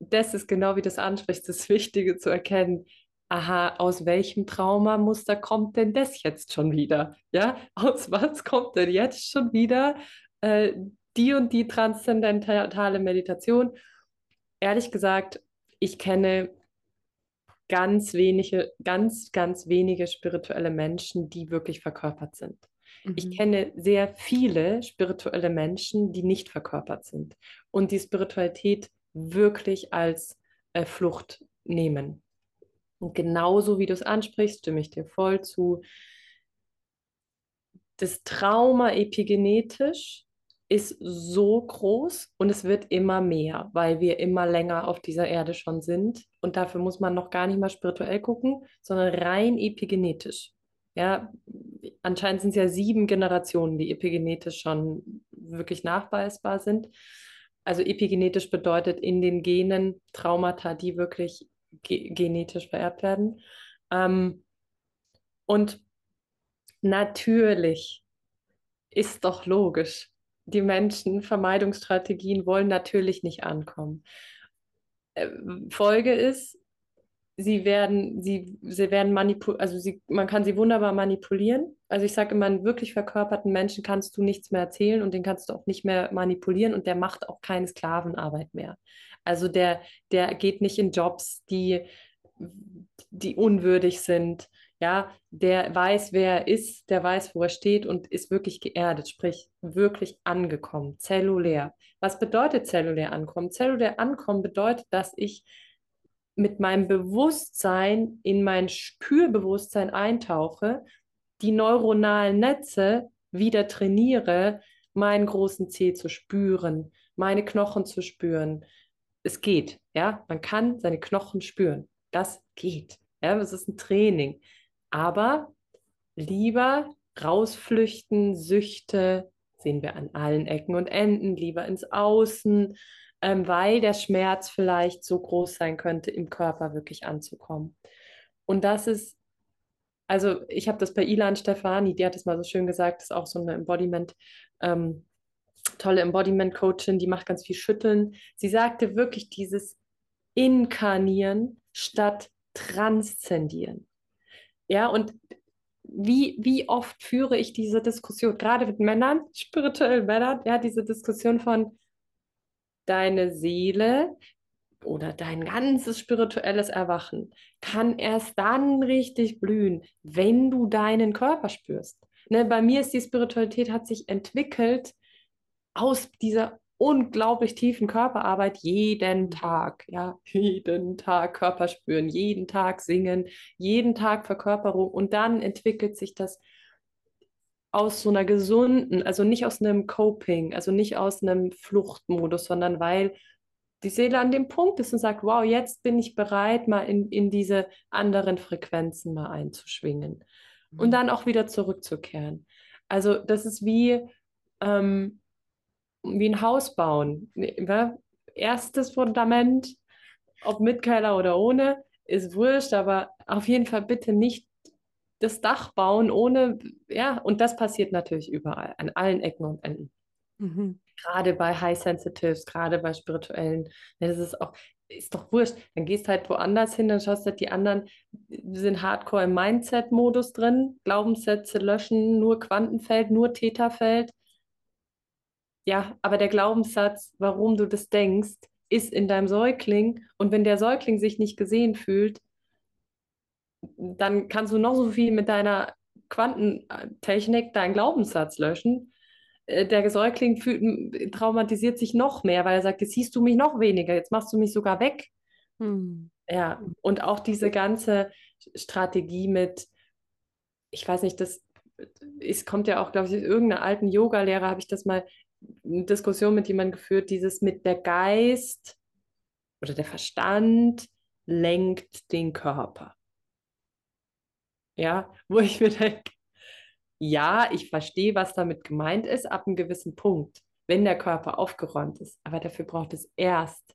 Das ist genau wie das anspricht, das Wichtige zu erkennen. Aha, aus welchem Traumamuster kommt denn das jetzt schon wieder? Ja, aus was kommt denn jetzt schon wieder äh, die und die transzendentale Meditation? Ehrlich gesagt, ich kenne ganz wenige, ganz, ganz wenige spirituelle Menschen, die wirklich verkörpert sind. Mhm. Ich kenne sehr viele spirituelle Menschen, die nicht verkörpert sind und die Spiritualität wirklich als äh, Flucht nehmen. Und genauso wie du es ansprichst, stimme ich dir voll zu. Das Trauma epigenetisch ist so groß und es wird immer mehr, weil wir immer länger auf dieser Erde schon sind. Und dafür muss man noch gar nicht mal spirituell gucken, sondern rein epigenetisch. Ja, anscheinend sind es ja sieben Generationen, die epigenetisch schon wirklich nachweisbar sind. Also epigenetisch bedeutet in den Genen Traumata, die wirklich ge genetisch vererbt werden. Ähm, und natürlich ist doch logisch, die Menschen, Vermeidungsstrategien wollen natürlich nicht ankommen. Äh, Folge ist, sie werden, sie, sie werden manipuliert, also sie, man kann sie wunderbar manipulieren. Also ich sage immer, einen wirklich verkörperten Menschen kannst du nichts mehr erzählen und den kannst du auch nicht mehr manipulieren und der macht auch keine Sklavenarbeit mehr. Also der, der geht nicht in Jobs, die, die unwürdig sind. Ja, der weiß, wer er ist, der weiß, wo er steht und ist wirklich geerdet, sprich wirklich angekommen, zellulär. Was bedeutet zellulär ankommen? Zellulär ankommen bedeutet, dass ich mit meinem Bewusstsein in mein Spürbewusstsein eintauche, die neuronalen Netze wieder trainiere, meinen großen Zeh zu spüren, meine Knochen zu spüren. Es geht, ja, man kann seine Knochen spüren. Das geht. Ja, das ist ein Training. Aber lieber rausflüchten, Süchte sehen wir an allen Ecken und Enden, lieber ins Außen, ähm, weil der Schmerz vielleicht so groß sein könnte, im Körper wirklich anzukommen. Und das ist, also ich habe das bei Ilan Stefani, die hat es mal so schön gesagt, ist auch so eine Embodiment, ähm, tolle Embodiment-Coachin, die macht ganz viel Schütteln. Sie sagte wirklich dieses Inkarnieren statt Transzendieren. Ja, und wie, wie oft führe ich diese Diskussion, gerade mit Männern, spirituellen Männern, ja, diese Diskussion von, deine Seele oder dein ganzes spirituelles Erwachen kann erst dann richtig blühen, wenn du deinen Körper spürst. Ne, bei mir ist die Spiritualität hat sich entwickelt aus dieser unglaublich tiefen Körperarbeit jeden Tag, ja, jeden Tag Körper spüren, jeden Tag singen, jeden Tag Verkörperung und dann entwickelt sich das aus so einer gesunden, also nicht aus einem Coping, also nicht aus einem Fluchtmodus, sondern weil die Seele an dem Punkt ist und sagt, wow, jetzt bin ich bereit, mal in, in diese anderen Frequenzen mal einzuschwingen mhm. und dann auch wieder zurückzukehren. Also das ist wie, ähm, wie ein Haus bauen. Ne, erstes Fundament, ob mit Keller oder ohne, ist wurscht, aber auf jeden Fall bitte nicht das Dach bauen ohne, ja, und das passiert natürlich überall, an allen Ecken und Enden. Mhm. Gerade bei High Sensitives, gerade bei Spirituellen. Das ist auch, ist doch wurscht. Dann gehst halt woanders hin, dann schaust du halt, die anderen sind hardcore im Mindset-Modus drin, Glaubenssätze löschen, nur Quantenfeld, nur Täterfeld. Ja, aber der Glaubenssatz, warum du das denkst, ist in deinem Säugling. Und wenn der Säugling sich nicht gesehen fühlt, dann kannst du noch so viel mit deiner Quantentechnik deinen Glaubenssatz löschen. Äh, der Säugling fühlt, traumatisiert sich noch mehr, weil er sagt, jetzt siehst du mich noch weniger, jetzt machst du mich sogar weg. Hm. Ja, und auch diese ganze Strategie mit, ich weiß nicht, das es kommt ja auch, glaube ich, irgendeiner alten Yoga-Lehrer habe ich das mal eine Diskussion mit jemandem geführt, dieses mit der Geist oder der Verstand lenkt den Körper. Ja, [LAUGHS] wo ich mir denke, ja, ich verstehe, was damit gemeint ist, ab einem gewissen Punkt, wenn der Körper aufgeräumt ist. Aber dafür braucht es erst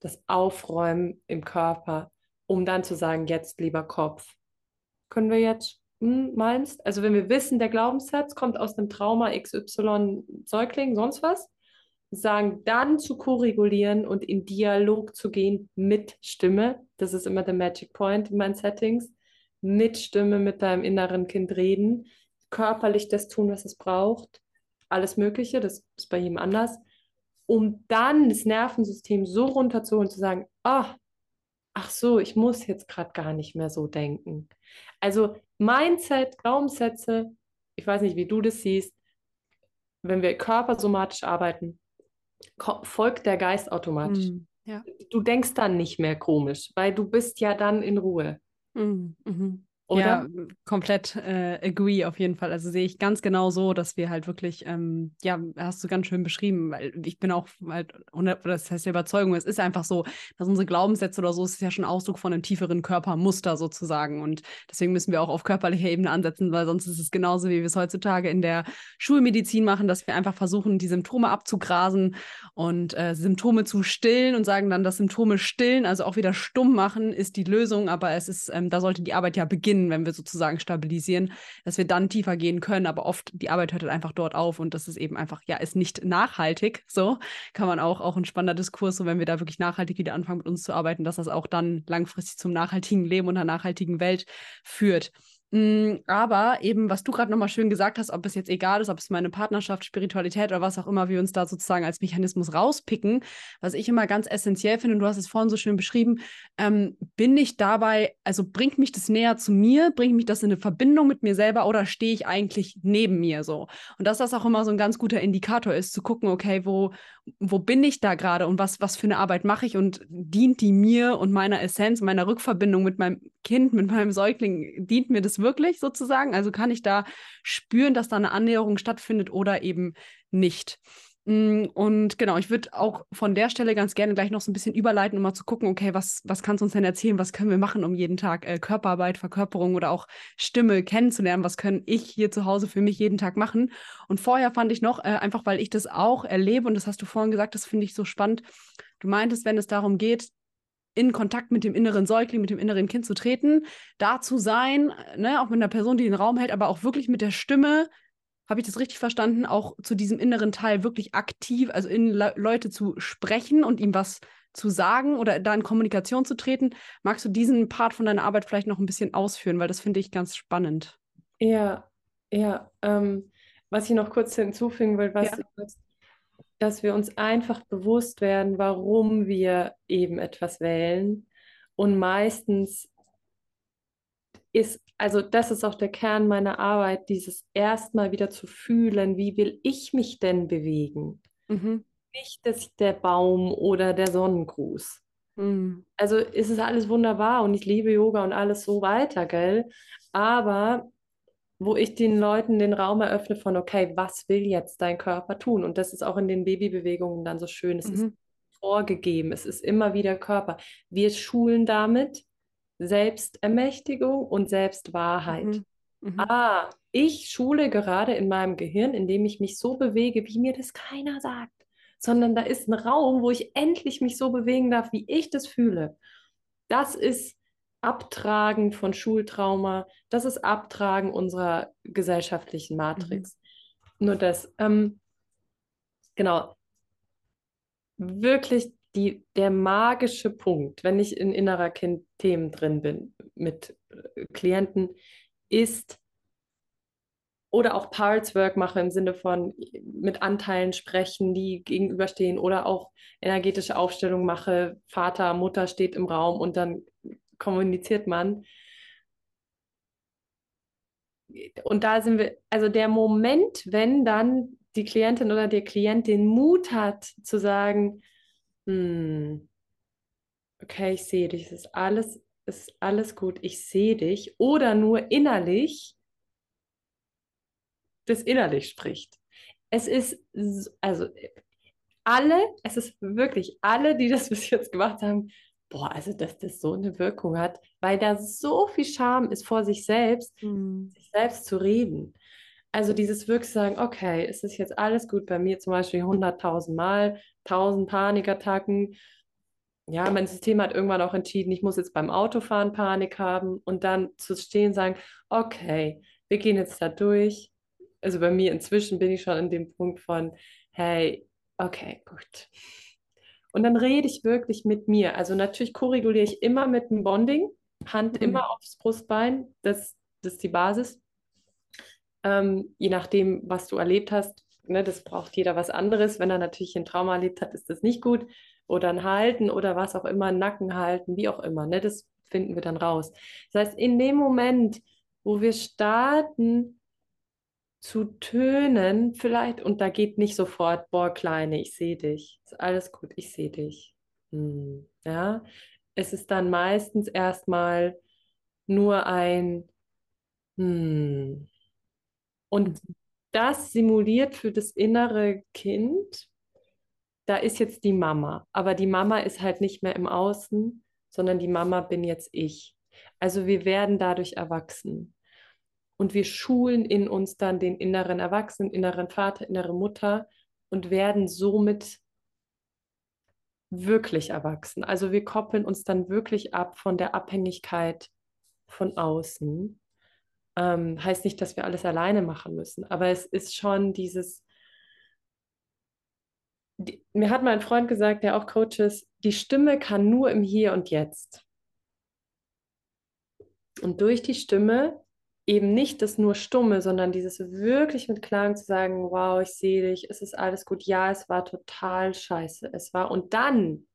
das Aufräumen im Körper, um dann zu sagen, jetzt lieber Kopf. Können wir jetzt, hm, meinst? Also wenn wir wissen, der Glaubenssatz kommt aus einem Trauma XY Säugling, sonst was, sagen, dann zu koregulieren und in Dialog zu gehen mit Stimme. Das ist immer der Magic Point in meinen Settings mit Stimme, mit deinem inneren Kind reden, körperlich das tun, was es braucht, alles Mögliche, das ist bei jedem anders, um dann das Nervensystem so runterzuholen, zu sagen, oh, ach so, ich muss jetzt gerade gar nicht mehr so denken. Also Mindset, Glaubenssätze, ich weiß nicht, wie du das siehst, wenn wir körpersomatisch arbeiten, folgt der Geist automatisch. Mm, ja. Du denkst dann nicht mehr komisch, weil du bist ja dann in Ruhe. Mhm. Oder? Ja, komplett äh, agree auf jeden Fall. Also sehe ich ganz genau so, dass wir halt wirklich, ähm, ja, hast du ganz schön beschrieben, weil ich bin auch halt, das heißt Überzeugung, es ist einfach so, dass unsere Glaubenssätze oder so, ist ja schon Ausdruck von einem tieferen Körpermuster sozusagen. Und deswegen müssen wir auch auf körperlicher Ebene ansetzen, weil sonst ist es genauso, wie wir es heutzutage in der Schulmedizin machen, dass wir einfach versuchen, die Symptome abzugrasen und äh, Symptome zu stillen und sagen dann, dass Symptome stillen, also auch wieder stumm machen, ist die Lösung. Aber es ist, ähm, da sollte die Arbeit ja beginnen beginnen, wenn wir sozusagen stabilisieren, dass wir dann tiefer gehen können. Aber oft die Arbeit hört halt einfach dort auf und das ist eben einfach, ja, ist nicht nachhaltig. So kann man auch, auch ein spannender Diskurs, so wenn wir da wirklich nachhaltig wieder anfangen mit uns zu arbeiten, dass das auch dann langfristig zum nachhaltigen Leben und einer nachhaltigen Welt führt. Mm, aber eben, was du gerade nochmal schön gesagt hast, ob es jetzt egal ist, ob es meine Partnerschaft, Spiritualität oder was auch immer wir uns da sozusagen als Mechanismus rauspicken, was ich immer ganz essentiell finde, und du hast es vorhin so schön beschrieben, ähm, bin ich dabei, also bringt mich das näher zu mir, bringt mich das in eine Verbindung mit mir selber oder stehe ich eigentlich neben mir so? Und dass das auch immer so ein ganz guter Indikator ist, zu gucken, okay, wo, wo bin ich da gerade und was, was für eine Arbeit mache ich und dient die mir und meiner Essenz, meiner Rückverbindung mit meinem Kind, mit meinem Säugling, dient mir das wirklich sozusagen? Also kann ich da spüren, dass da eine Annäherung stattfindet oder eben nicht? Mm, und genau, ich würde auch von der Stelle ganz gerne gleich noch so ein bisschen überleiten, um mal zu gucken, okay, was, was kannst du uns denn erzählen? Was können wir machen, um jeden Tag äh, Körperarbeit, Verkörperung oder auch Stimme kennenzulernen? Was können ich hier zu Hause für mich jeden Tag machen? Und vorher fand ich noch, äh, einfach weil ich das auch erlebe, und das hast du vorhin gesagt, das finde ich so spannend. Du meintest, wenn es darum geht, in Kontakt mit dem inneren Säugling, mit dem inneren Kind zu treten, da zu sein, ne, auch mit einer Person, die den Raum hält, aber auch wirklich mit der Stimme, habe ich das richtig verstanden, auch zu diesem inneren Teil wirklich aktiv, also in Le Leute zu sprechen und ihm was zu sagen oder da in Kommunikation zu treten. Magst du diesen Part von deiner Arbeit vielleicht noch ein bisschen ausführen, weil das finde ich ganz spannend. Ja, ja. Ähm, was ich noch kurz hinzufügen will, was ja. du sagst, dass wir uns einfach bewusst werden, warum wir eben etwas wählen. Und meistens ist, also das ist auch der Kern meiner Arbeit, dieses erstmal wieder zu fühlen, wie will ich mich denn bewegen? Mhm. Nicht das, der Baum oder der Sonnengruß. Mhm. Also ist es alles wunderbar und ich liebe Yoga und alles so weiter, gell? Aber wo ich den Leuten den Raum eröffne von, okay, was will jetzt dein Körper tun? Und das ist auch in den Babybewegungen dann so schön. Es mhm. ist vorgegeben, es ist immer wieder Körper. Wir schulen damit Selbstermächtigung und Selbstwahrheit. Mhm. Mhm. Ah, ich schule gerade in meinem Gehirn, indem ich mich so bewege, wie mir das keiner sagt, sondern da ist ein Raum, wo ich endlich mich so bewegen darf, wie ich das fühle. Das ist Abtragen von Schultrauma, das ist Abtragen unserer gesellschaftlichen Matrix. Mhm. Nur das, ähm, genau, wirklich die, der magische Punkt, wenn ich in innerer Kind-Themen drin bin mit äh, Klienten, ist oder auch Parts Work mache im Sinne von mit Anteilen sprechen, die gegenüberstehen oder auch energetische Aufstellung mache, Vater, Mutter steht im Raum und dann kommuniziert man. Und da sind wir, also der Moment, wenn dann die Klientin oder der Klient den Mut hat zu sagen, hm, okay, ich sehe dich, es ist alles, es ist alles gut, ich sehe dich, oder nur innerlich das innerlich spricht. Es ist, also alle, es ist wirklich alle, die das [LAUGHS] bis jetzt gemacht haben, boah, also dass das so eine Wirkung hat, weil da so viel Scham ist vor sich selbst, mhm. sich selbst zu reden. Also dieses wirklich sagen, okay, es ist jetzt alles gut bei mir, zum Beispiel 100.000 Mal, 1000 Panikattacken. Ja, mein System hat irgendwann auch entschieden, ich muss jetzt beim Autofahren Panik haben und dann zu stehen sagen, okay, wir gehen jetzt da durch, also bei mir inzwischen bin ich schon in dem Punkt von, hey, okay, gut. Und dann rede ich wirklich mit mir. Also natürlich korreguliere ich immer mit dem Bonding, Hand mhm. immer aufs Brustbein, das, das ist die Basis. Ähm, je nachdem, was du erlebt hast, ne, das braucht jeder was anderes. Wenn er natürlich ein Trauma erlebt hat, ist das nicht gut. Oder ein Halten oder was auch immer, Nacken halten, wie auch immer. Ne, das finden wir dann raus. Das heißt, in dem Moment, wo wir starten, zu tönen, vielleicht, und da geht nicht sofort, boah, Kleine, ich sehe dich. Ist alles gut, ich sehe dich. Hm, ja, es ist dann meistens erstmal nur ein hm. Und das simuliert für das innere Kind, da ist jetzt die Mama, aber die Mama ist halt nicht mehr im Außen, sondern die Mama bin jetzt ich. Also wir werden dadurch erwachsen. Und wir schulen in uns dann den inneren Erwachsenen, inneren Vater, innere Mutter und werden somit wirklich erwachsen. Also wir koppeln uns dann wirklich ab von der Abhängigkeit von außen. Ähm, heißt nicht, dass wir alles alleine machen müssen, aber es ist schon dieses, die, mir hat mein Freund gesagt, der auch Coach ist, die Stimme kann nur im Hier und Jetzt. Und durch die Stimme eben nicht das nur Stumme, sondern dieses wirklich mit Klang zu sagen, wow, ich sehe dich, es ist alles gut, ja, es war total scheiße, es war und dann,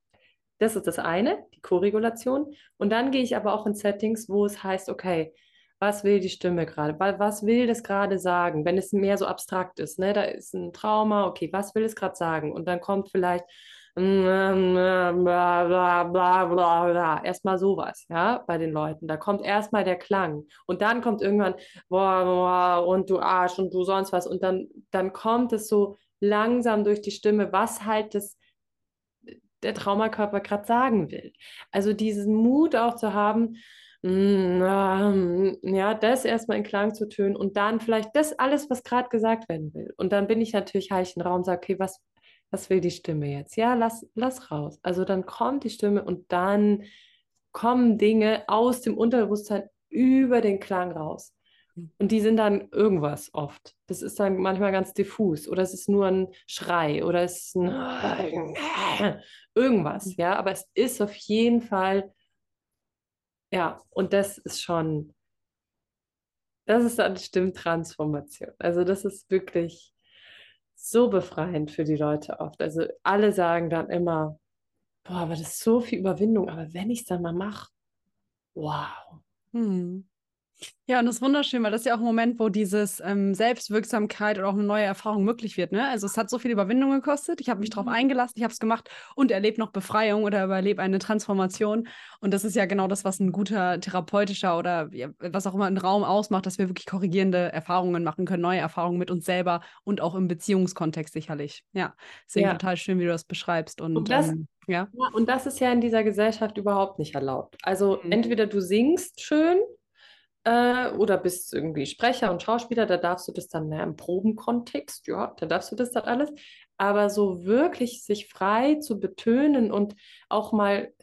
das ist das eine, die Korregulation und dann gehe ich aber auch in Settings, wo es heißt, okay, was will die Stimme gerade, was will das gerade sagen, wenn es mehr so abstrakt ist, ne, da ist ein Trauma, okay, was will es gerade sagen? Und dann kommt vielleicht erstmal sowas, ja, bei den Leuten. Da kommt erstmal der Klang und dann kommt irgendwann boah, und du Arsch und du sonst was und dann, dann kommt es so langsam durch die Stimme, was halt das der Traumakörper gerade sagen will. Also diesen Mut auch zu haben, ja, das erstmal in Klang zu tönen und dann vielleicht das alles, was gerade gesagt werden will. Und dann bin ich natürlich heilig im Raum und sage, okay, was, was will die Stimme jetzt? Ja, lass, lass raus. Also dann kommt die Stimme und dann kommen Dinge aus dem Unterbewusstsein über den Klang raus. Hm. Und die sind dann irgendwas oft. Das ist dann manchmal ganz diffus oder es ist nur ein Schrei oder es ist ein [LAUGHS] irgendwas, hm. ja. Aber es ist auf jeden Fall, ja, und das ist schon, das ist eine Stimmtransformation. Also das ist wirklich, so befreiend für die Leute oft. Also alle sagen dann immer, boah, aber das ist so viel Überwindung. Aber wenn ich es dann mal mache, wow. Hm. Ja, und das ist wunderschön, weil das ist ja auch ein Moment, wo dieses ähm, Selbstwirksamkeit oder auch eine neue Erfahrung möglich wird. Ne? Also es hat so viel Überwindung gekostet. Ich habe mich mhm. darauf eingelassen, ich habe es gemacht und erlebe noch Befreiung oder überlebe eine Transformation. Und das ist ja genau das, was ein guter therapeutischer oder ja, was auch immer ein Raum ausmacht, dass wir wirklich korrigierende Erfahrungen machen können, neue Erfahrungen mit uns selber und auch im Beziehungskontext sicherlich. Ja, deswegen ja. total schön, wie du das beschreibst. Und, und das, ähm, ja. ja. Und das ist ja in dieser Gesellschaft überhaupt nicht erlaubt. Also mhm. entweder du singst schön äh, oder bist irgendwie Sprecher und Schauspieler, da darfst du das dann mehr im Probenkontext, ja, da darfst du das dann alles. Aber so wirklich sich frei zu betönen und auch mal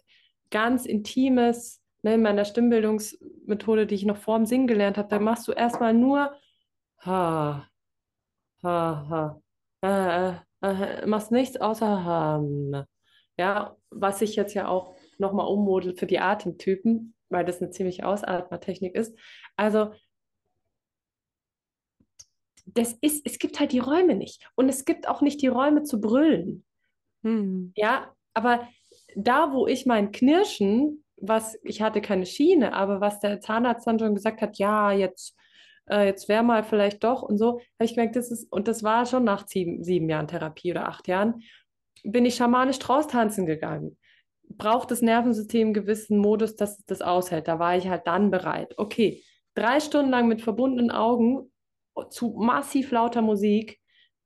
ganz Intimes, ne, in meiner Stimmbildungsmethode, die ich noch vor dem Singen gelernt habe, da machst du erstmal nur ha, ha, ha, äh, äh, äh, machst nichts außer ha. Ja, was ich jetzt ja auch nochmal ummodel für die Atemtypen, weil das eine ziemlich Ausatmertechnik ist. Also das ist, es gibt halt die Räume nicht. Und es gibt auch nicht die Räume zu brüllen. Hm. Ja, aber da, wo ich mein Knirschen, was, ich hatte keine Schiene, aber was der Zahnarzt dann schon gesagt hat, ja, jetzt, äh, jetzt wäre mal vielleicht doch und so, habe ich gemerkt, das ist, und das war schon nach sieben, sieben Jahren Therapie oder acht Jahren, bin ich schamanisch tanzen gegangen. Braucht das Nervensystem einen gewissen Modus, dass es das aushält. Da war ich halt dann bereit. Okay, drei Stunden lang mit verbundenen Augen zu massiv lauter Musik,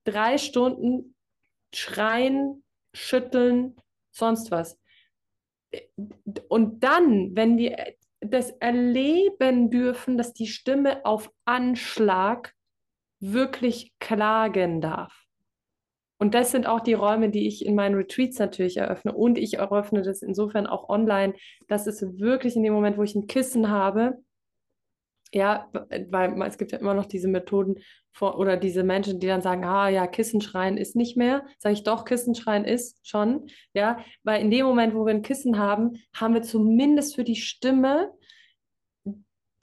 drei Stunden schreien, schütteln, sonst was. Und dann, wenn wir das erleben dürfen, dass die Stimme auf Anschlag wirklich klagen darf. Und das sind auch die Räume, die ich in meinen Retreats natürlich eröffne. Und ich eröffne das insofern auch online. Das ist wirklich in dem Moment, wo ich ein Kissen habe, ja, weil es gibt ja immer noch diese Methoden vor, oder diese Menschen, die dann sagen, ah ja, Kissenschreien ist nicht mehr. Sage ich doch, Kissenschreien ist schon. Ja, weil in dem Moment, wo wir ein Kissen haben, haben wir zumindest für die Stimme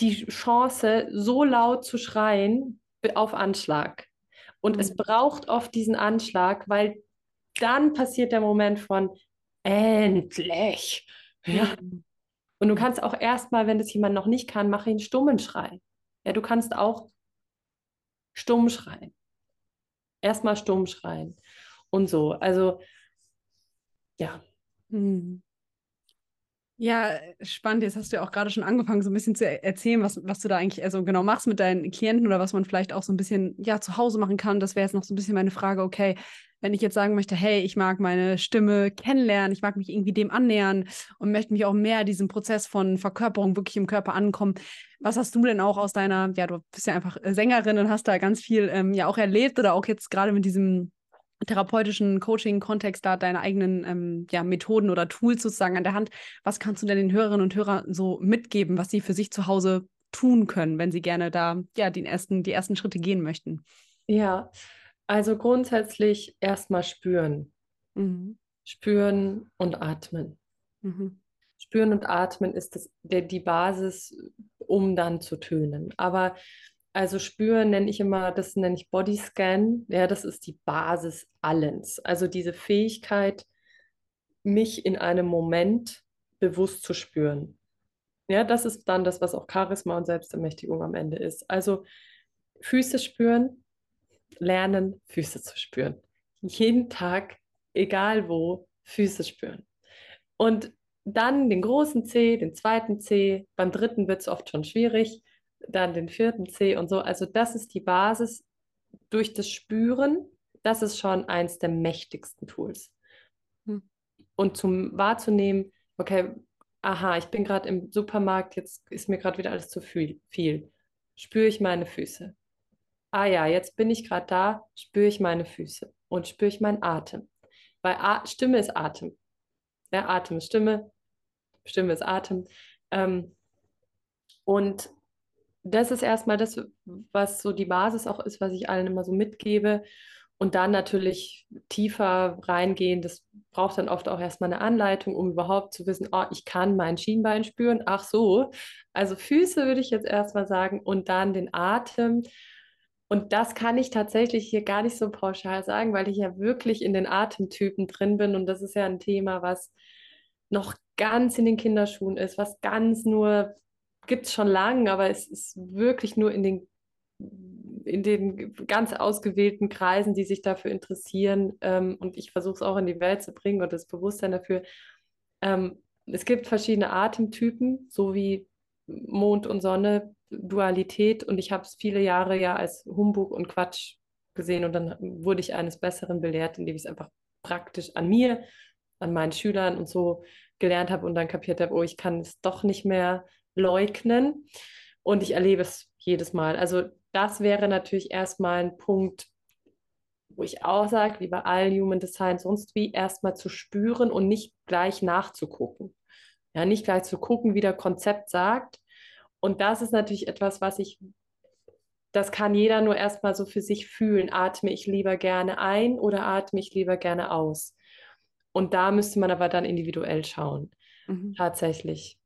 die Chance, so laut zu schreien auf Anschlag. Und mhm. es braucht oft diesen Anschlag, weil dann passiert der Moment von endlich. Ja. Mhm. Und du kannst auch erstmal, wenn das jemand noch nicht kann, mach ihn stummen schreien. Ja, du kannst auch stumm schreien. Erstmal stumm schreien. Und so. Also, ja. Hm. Ja, spannend. Jetzt hast du ja auch gerade schon angefangen, so ein bisschen zu erzählen, was, was du da eigentlich also genau machst mit deinen Klienten oder was man vielleicht auch so ein bisschen ja zu Hause machen kann. Das wäre jetzt noch so ein bisschen meine Frage. Okay, wenn ich jetzt sagen möchte, hey, ich mag meine Stimme kennenlernen, ich mag mich irgendwie dem annähern und möchte mich auch mehr diesem Prozess von Verkörperung wirklich im Körper ankommen. Was hast du denn auch aus deiner, ja, du bist ja einfach Sängerin und hast da ganz viel ähm, ja auch erlebt oder auch jetzt gerade mit diesem therapeutischen Coaching-Kontext da deine eigenen ähm, ja, Methoden oder Tools sozusagen an der Hand. Was kannst du denn den Hörerinnen und Hörern so mitgeben, was sie für sich zu Hause tun können, wenn sie gerne da ja die ersten, die ersten Schritte gehen möchten? Ja, also grundsätzlich erstmal spüren. Mhm. Spüren und atmen. Mhm. Spüren und atmen ist das, der, die Basis, um dann zu tönen. Aber also spüren nenne ich immer, das nenne ich Bodyscan. Ja, das ist die Basis allens. Also diese Fähigkeit, mich in einem Moment bewusst zu spüren. Ja, das ist dann das, was auch Charisma und Selbstermächtigung am Ende ist. Also Füße spüren, lernen, Füße zu spüren. Jeden Tag, egal wo, Füße spüren. Und dann den großen C, den zweiten C, beim dritten wird es oft schon schwierig dann den vierten C und so. Also das ist die Basis durch das Spüren. Das ist schon eins der mächtigsten Tools. Hm. Und zum wahrzunehmen, okay, aha, ich bin gerade im Supermarkt, jetzt ist mir gerade wieder alles zu viel, viel. Spüre ich meine Füße. Ah ja, jetzt bin ich gerade da, spüre ich meine Füße und spüre ich meinen Atem. Weil A Stimme ist Atem. Ja, Atem ist Stimme, Stimme ist Atem. Ähm, und das ist erstmal das, was so die Basis auch ist, was ich allen immer so mitgebe. Und dann natürlich tiefer reingehen, das braucht dann oft auch erstmal eine Anleitung, um überhaupt zu wissen, oh, ich kann mein Schienbein spüren. Ach so. Also Füße würde ich jetzt erstmal sagen und dann den Atem. Und das kann ich tatsächlich hier gar nicht so pauschal sagen, weil ich ja wirklich in den Atemtypen drin bin. Und das ist ja ein Thema, was noch ganz in den Kinderschuhen ist, was ganz nur gibt es schon lange, aber es ist wirklich nur in den, in den ganz ausgewählten Kreisen, die sich dafür interessieren. Ähm, und ich versuche es auch in die Welt zu bringen und das Bewusstsein dafür. Ähm, es gibt verschiedene Atemtypen, so wie Mond und Sonne, Dualität. Und ich habe es viele Jahre ja als Humbug und Quatsch gesehen und dann wurde ich eines Besseren belehrt, indem ich es einfach praktisch an mir, an meinen Schülern und so gelernt habe und dann kapiert habe, oh, ich kann es doch nicht mehr leugnen. Und ich erlebe es jedes Mal. Also das wäre natürlich erstmal ein Punkt, wo ich auch sage, wie bei allen Human Design, sonst wie erstmal zu spüren und nicht gleich nachzugucken. Ja, nicht gleich zu gucken, wie der Konzept sagt. Und das ist natürlich etwas, was ich, das kann jeder nur erstmal so für sich fühlen. Atme ich lieber gerne ein oder atme ich lieber gerne aus? Und da müsste man aber dann individuell schauen. Mhm. Tatsächlich.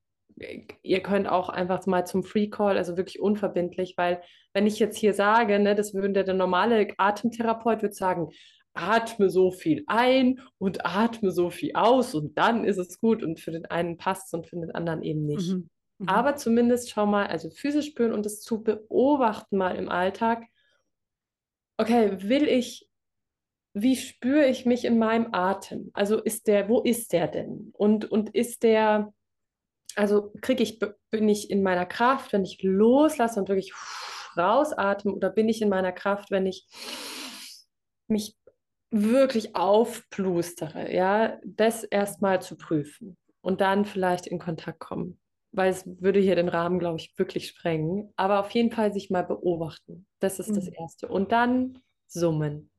Ihr könnt auch einfach mal zum Free Call, also wirklich unverbindlich, weil wenn ich jetzt hier sage, ne, das würde der normale Atemtherapeut würde sagen, atme so viel ein und atme so viel aus und dann ist es gut und für den einen passt es und für den anderen eben nicht. Mhm. Mhm. Aber zumindest schau mal, also physisch spüren und es zu beobachten mal im Alltag. Okay, will ich, wie spüre ich mich in meinem Atem? Also ist der, wo ist der denn? Und, und ist der, also kriege ich, bin ich in meiner Kraft, wenn ich loslasse und wirklich rausatme oder bin ich in meiner Kraft, wenn ich mich wirklich aufplustere, ja, das erstmal zu prüfen und dann vielleicht in Kontakt kommen, weil es würde hier den Rahmen, glaube ich, wirklich sprengen, aber auf jeden Fall sich mal beobachten, das ist mhm. das Erste und dann summen,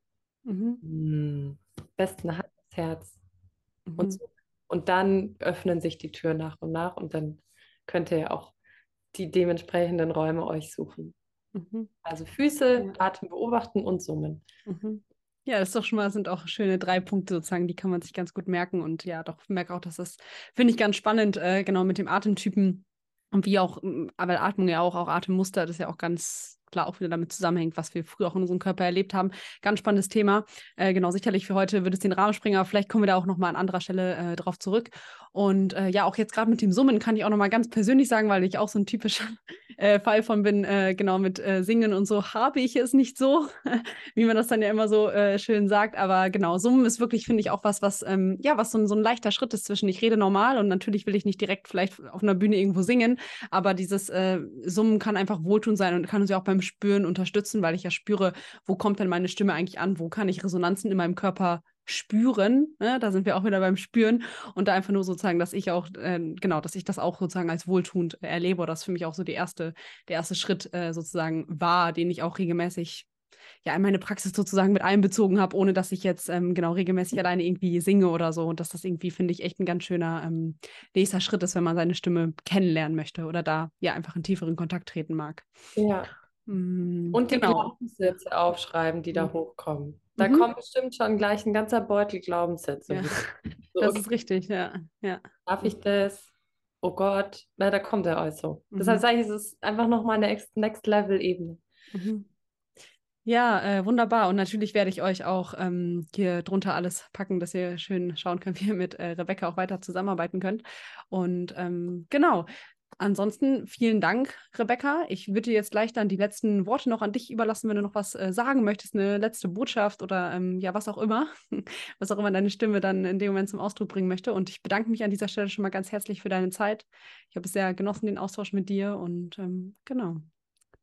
mhm. mhm. besten Hand Herz mhm. und, so. Und dann öffnen sich die Türen nach und nach und dann könnt ihr auch die dementsprechenden Räume euch suchen. Mhm. Also Füße, ja. Atem beobachten und summen. Mhm. Ja, das ist doch schon mal, sind auch schöne drei Punkte sozusagen, die kann man sich ganz gut merken. Und ja, doch, merke auch, dass das, finde ich ganz spannend, äh, genau mit dem Atemtypen und wie auch, aber Atmung ja auch, auch Atemmuster, das ist ja auch ganz klar auch wieder damit zusammenhängt, was wir früher auch in unserem Körper erlebt haben. Ganz spannendes Thema. Äh, genau, sicherlich für heute wird es den Rahmen springen, aber vielleicht kommen wir da auch nochmal an anderer Stelle äh, drauf zurück. Und äh, ja, auch jetzt gerade mit dem Summen kann ich auch nochmal ganz persönlich sagen, weil ich auch so ein typischer [LAUGHS] äh, Fall von bin, äh, genau mit äh, Singen und so habe ich es nicht so, [LAUGHS] wie man das dann ja immer so schön sagt. Aber genau, Summen ist wirklich, finde ich, auch was, was, ähm, ja, was so so ein leichter Schritt ist zwischen ich rede normal und natürlich will ich nicht direkt vielleicht auf einer Bühne irgendwo singen, aber dieses Summen kann einfach wohltun sein und kann uns ja auch beim beim Spüren unterstützen, weil ich ja spüre, wo kommt denn meine Stimme eigentlich an, wo kann ich Resonanzen in meinem Körper spüren. Ne? Da sind wir auch wieder beim Spüren und da einfach nur sozusagen, dass ich auch, äh, genau, dass ich das auch sozusagen als wohltuend erlebe. Das ist für mich auch so die erste, der erste Schritt äh, sozusagen war, den ich auch regelmäßig ja in meine Praxis sozusagen mit einbezogen habe, ohne dass ich jetzt ähm, genau regelmäßig alleine irgendwie singe oder so. Und dass das irgendwie, finde ich, echt ein ganz schöner ähm, nächster Schritt ist, wenn man seine Stimme kennenlernen möchte oder da ja einfach in tieferen Kontakt treten mag. Ja, und die genau. Glaubenssätze aufschreiben, die da mhm. hochkommen. Da mhm. kommt bestimmt schon gleich ein ganzer Beutel Glaubenssätze. Ja. So, [LAUGHS] das ist richtig, ja. ja. Darf ich das? Oh Gott, na, da kommt er also. Mhm. Das heißt eigentlich, ist es einfach nochmal eine Next-Level-Ebene. Mhm. Ja, äh, wunderbar. Und natürlich werde ich euch auch ähm, hier drunter alles packen, dass ihr schön schauen könnt, [LAUGHS] wie ihr mit äh, Rebecca auch weiter zusammenarbeiten könnt. Und ähm, genau, Ansonsten vielen Dank, Rebecca. Ich würde jetzt gleich dann die letzten Worte noch an dich überlassen, wenn du noch was äh, sagen möchtest, eine letzte Botschaft oder ähm, ja, was auch immer, [LAUGHS] was auch immer deine Stimme dann in dem Moment zum Ausdruck bringen möchte. Und ich bedanke mich an dieser Stelle schon mal ganz herzlich für deine Zeit. Ich habe es sehr genossen, den Austausch mit dir und ähm, genau,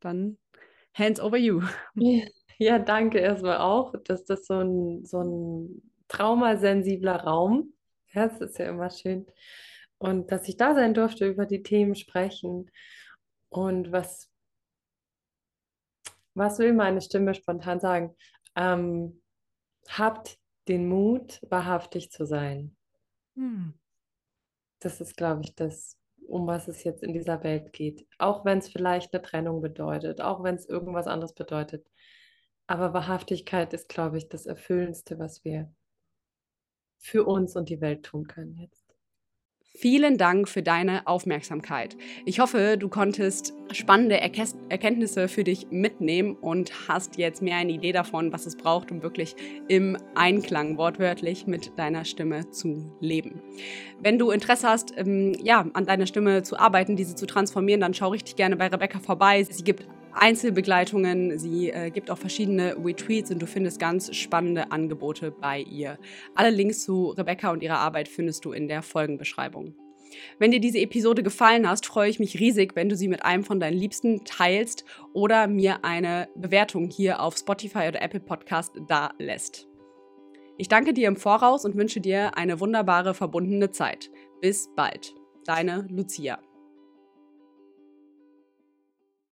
dann hands over you. [LAUGHS] Ja, danke erstmal auch, dass das so ein, so ein traumasensibler Raum. Ja, das ist ja immer schön und dass ich da sein durfte, über die Themen sprechen. Und was, was will meine Stimme spontan sagen? Ähm, habt den Mut, wahrhaftig zu sein. Hm. Das ist, glaube ich, das, um was es jetzt in dieser Welt geht. Auch wenn es vielleicht eine Trennung bedeutet, auch wenn es irgendwas anderes bedeutet. Aber Wahrhaftigkeit ist, glaube ich, das Erfüllendste, was wir für uns und die Welt tun können jetzt. Vielen Dank für deine Aufmerksamkeit. Ich hoffe, du konntest spannende Erkenntnisse für dich mitnehmen und hast jetzt mehr eine Idee davon, was es braucht, um wirklich im Einklang wortwörtlich mit deiner Stimme zu leben. Wenn du Interesse hast, ähm, ja, an deiner Stimme zu arbeiten, diese zu transformieren, dann schau richtig gerne bei Rebecca vorbei. Sie gibt Einzelbegleitungen, sie äh, gibt auch verschiedene Retweets und du findest ganz spannende Angebote bei ihr. Alle Links zu Rebecca und ihrer Arbeit findest du in der Folgenbeschreibung. Wenn dir diese Episode gefallen hast, freue ich mich riesig, wenn du sie mit einem von deinen Liebsten teilst oder mir eine Bewertung hier auf Spotify oder Apple Podcast da lässt. Ich danke dir im Voraus und wünsche dir eine wunderbare verbundene Zeit. Bis bald. Deine Lucia.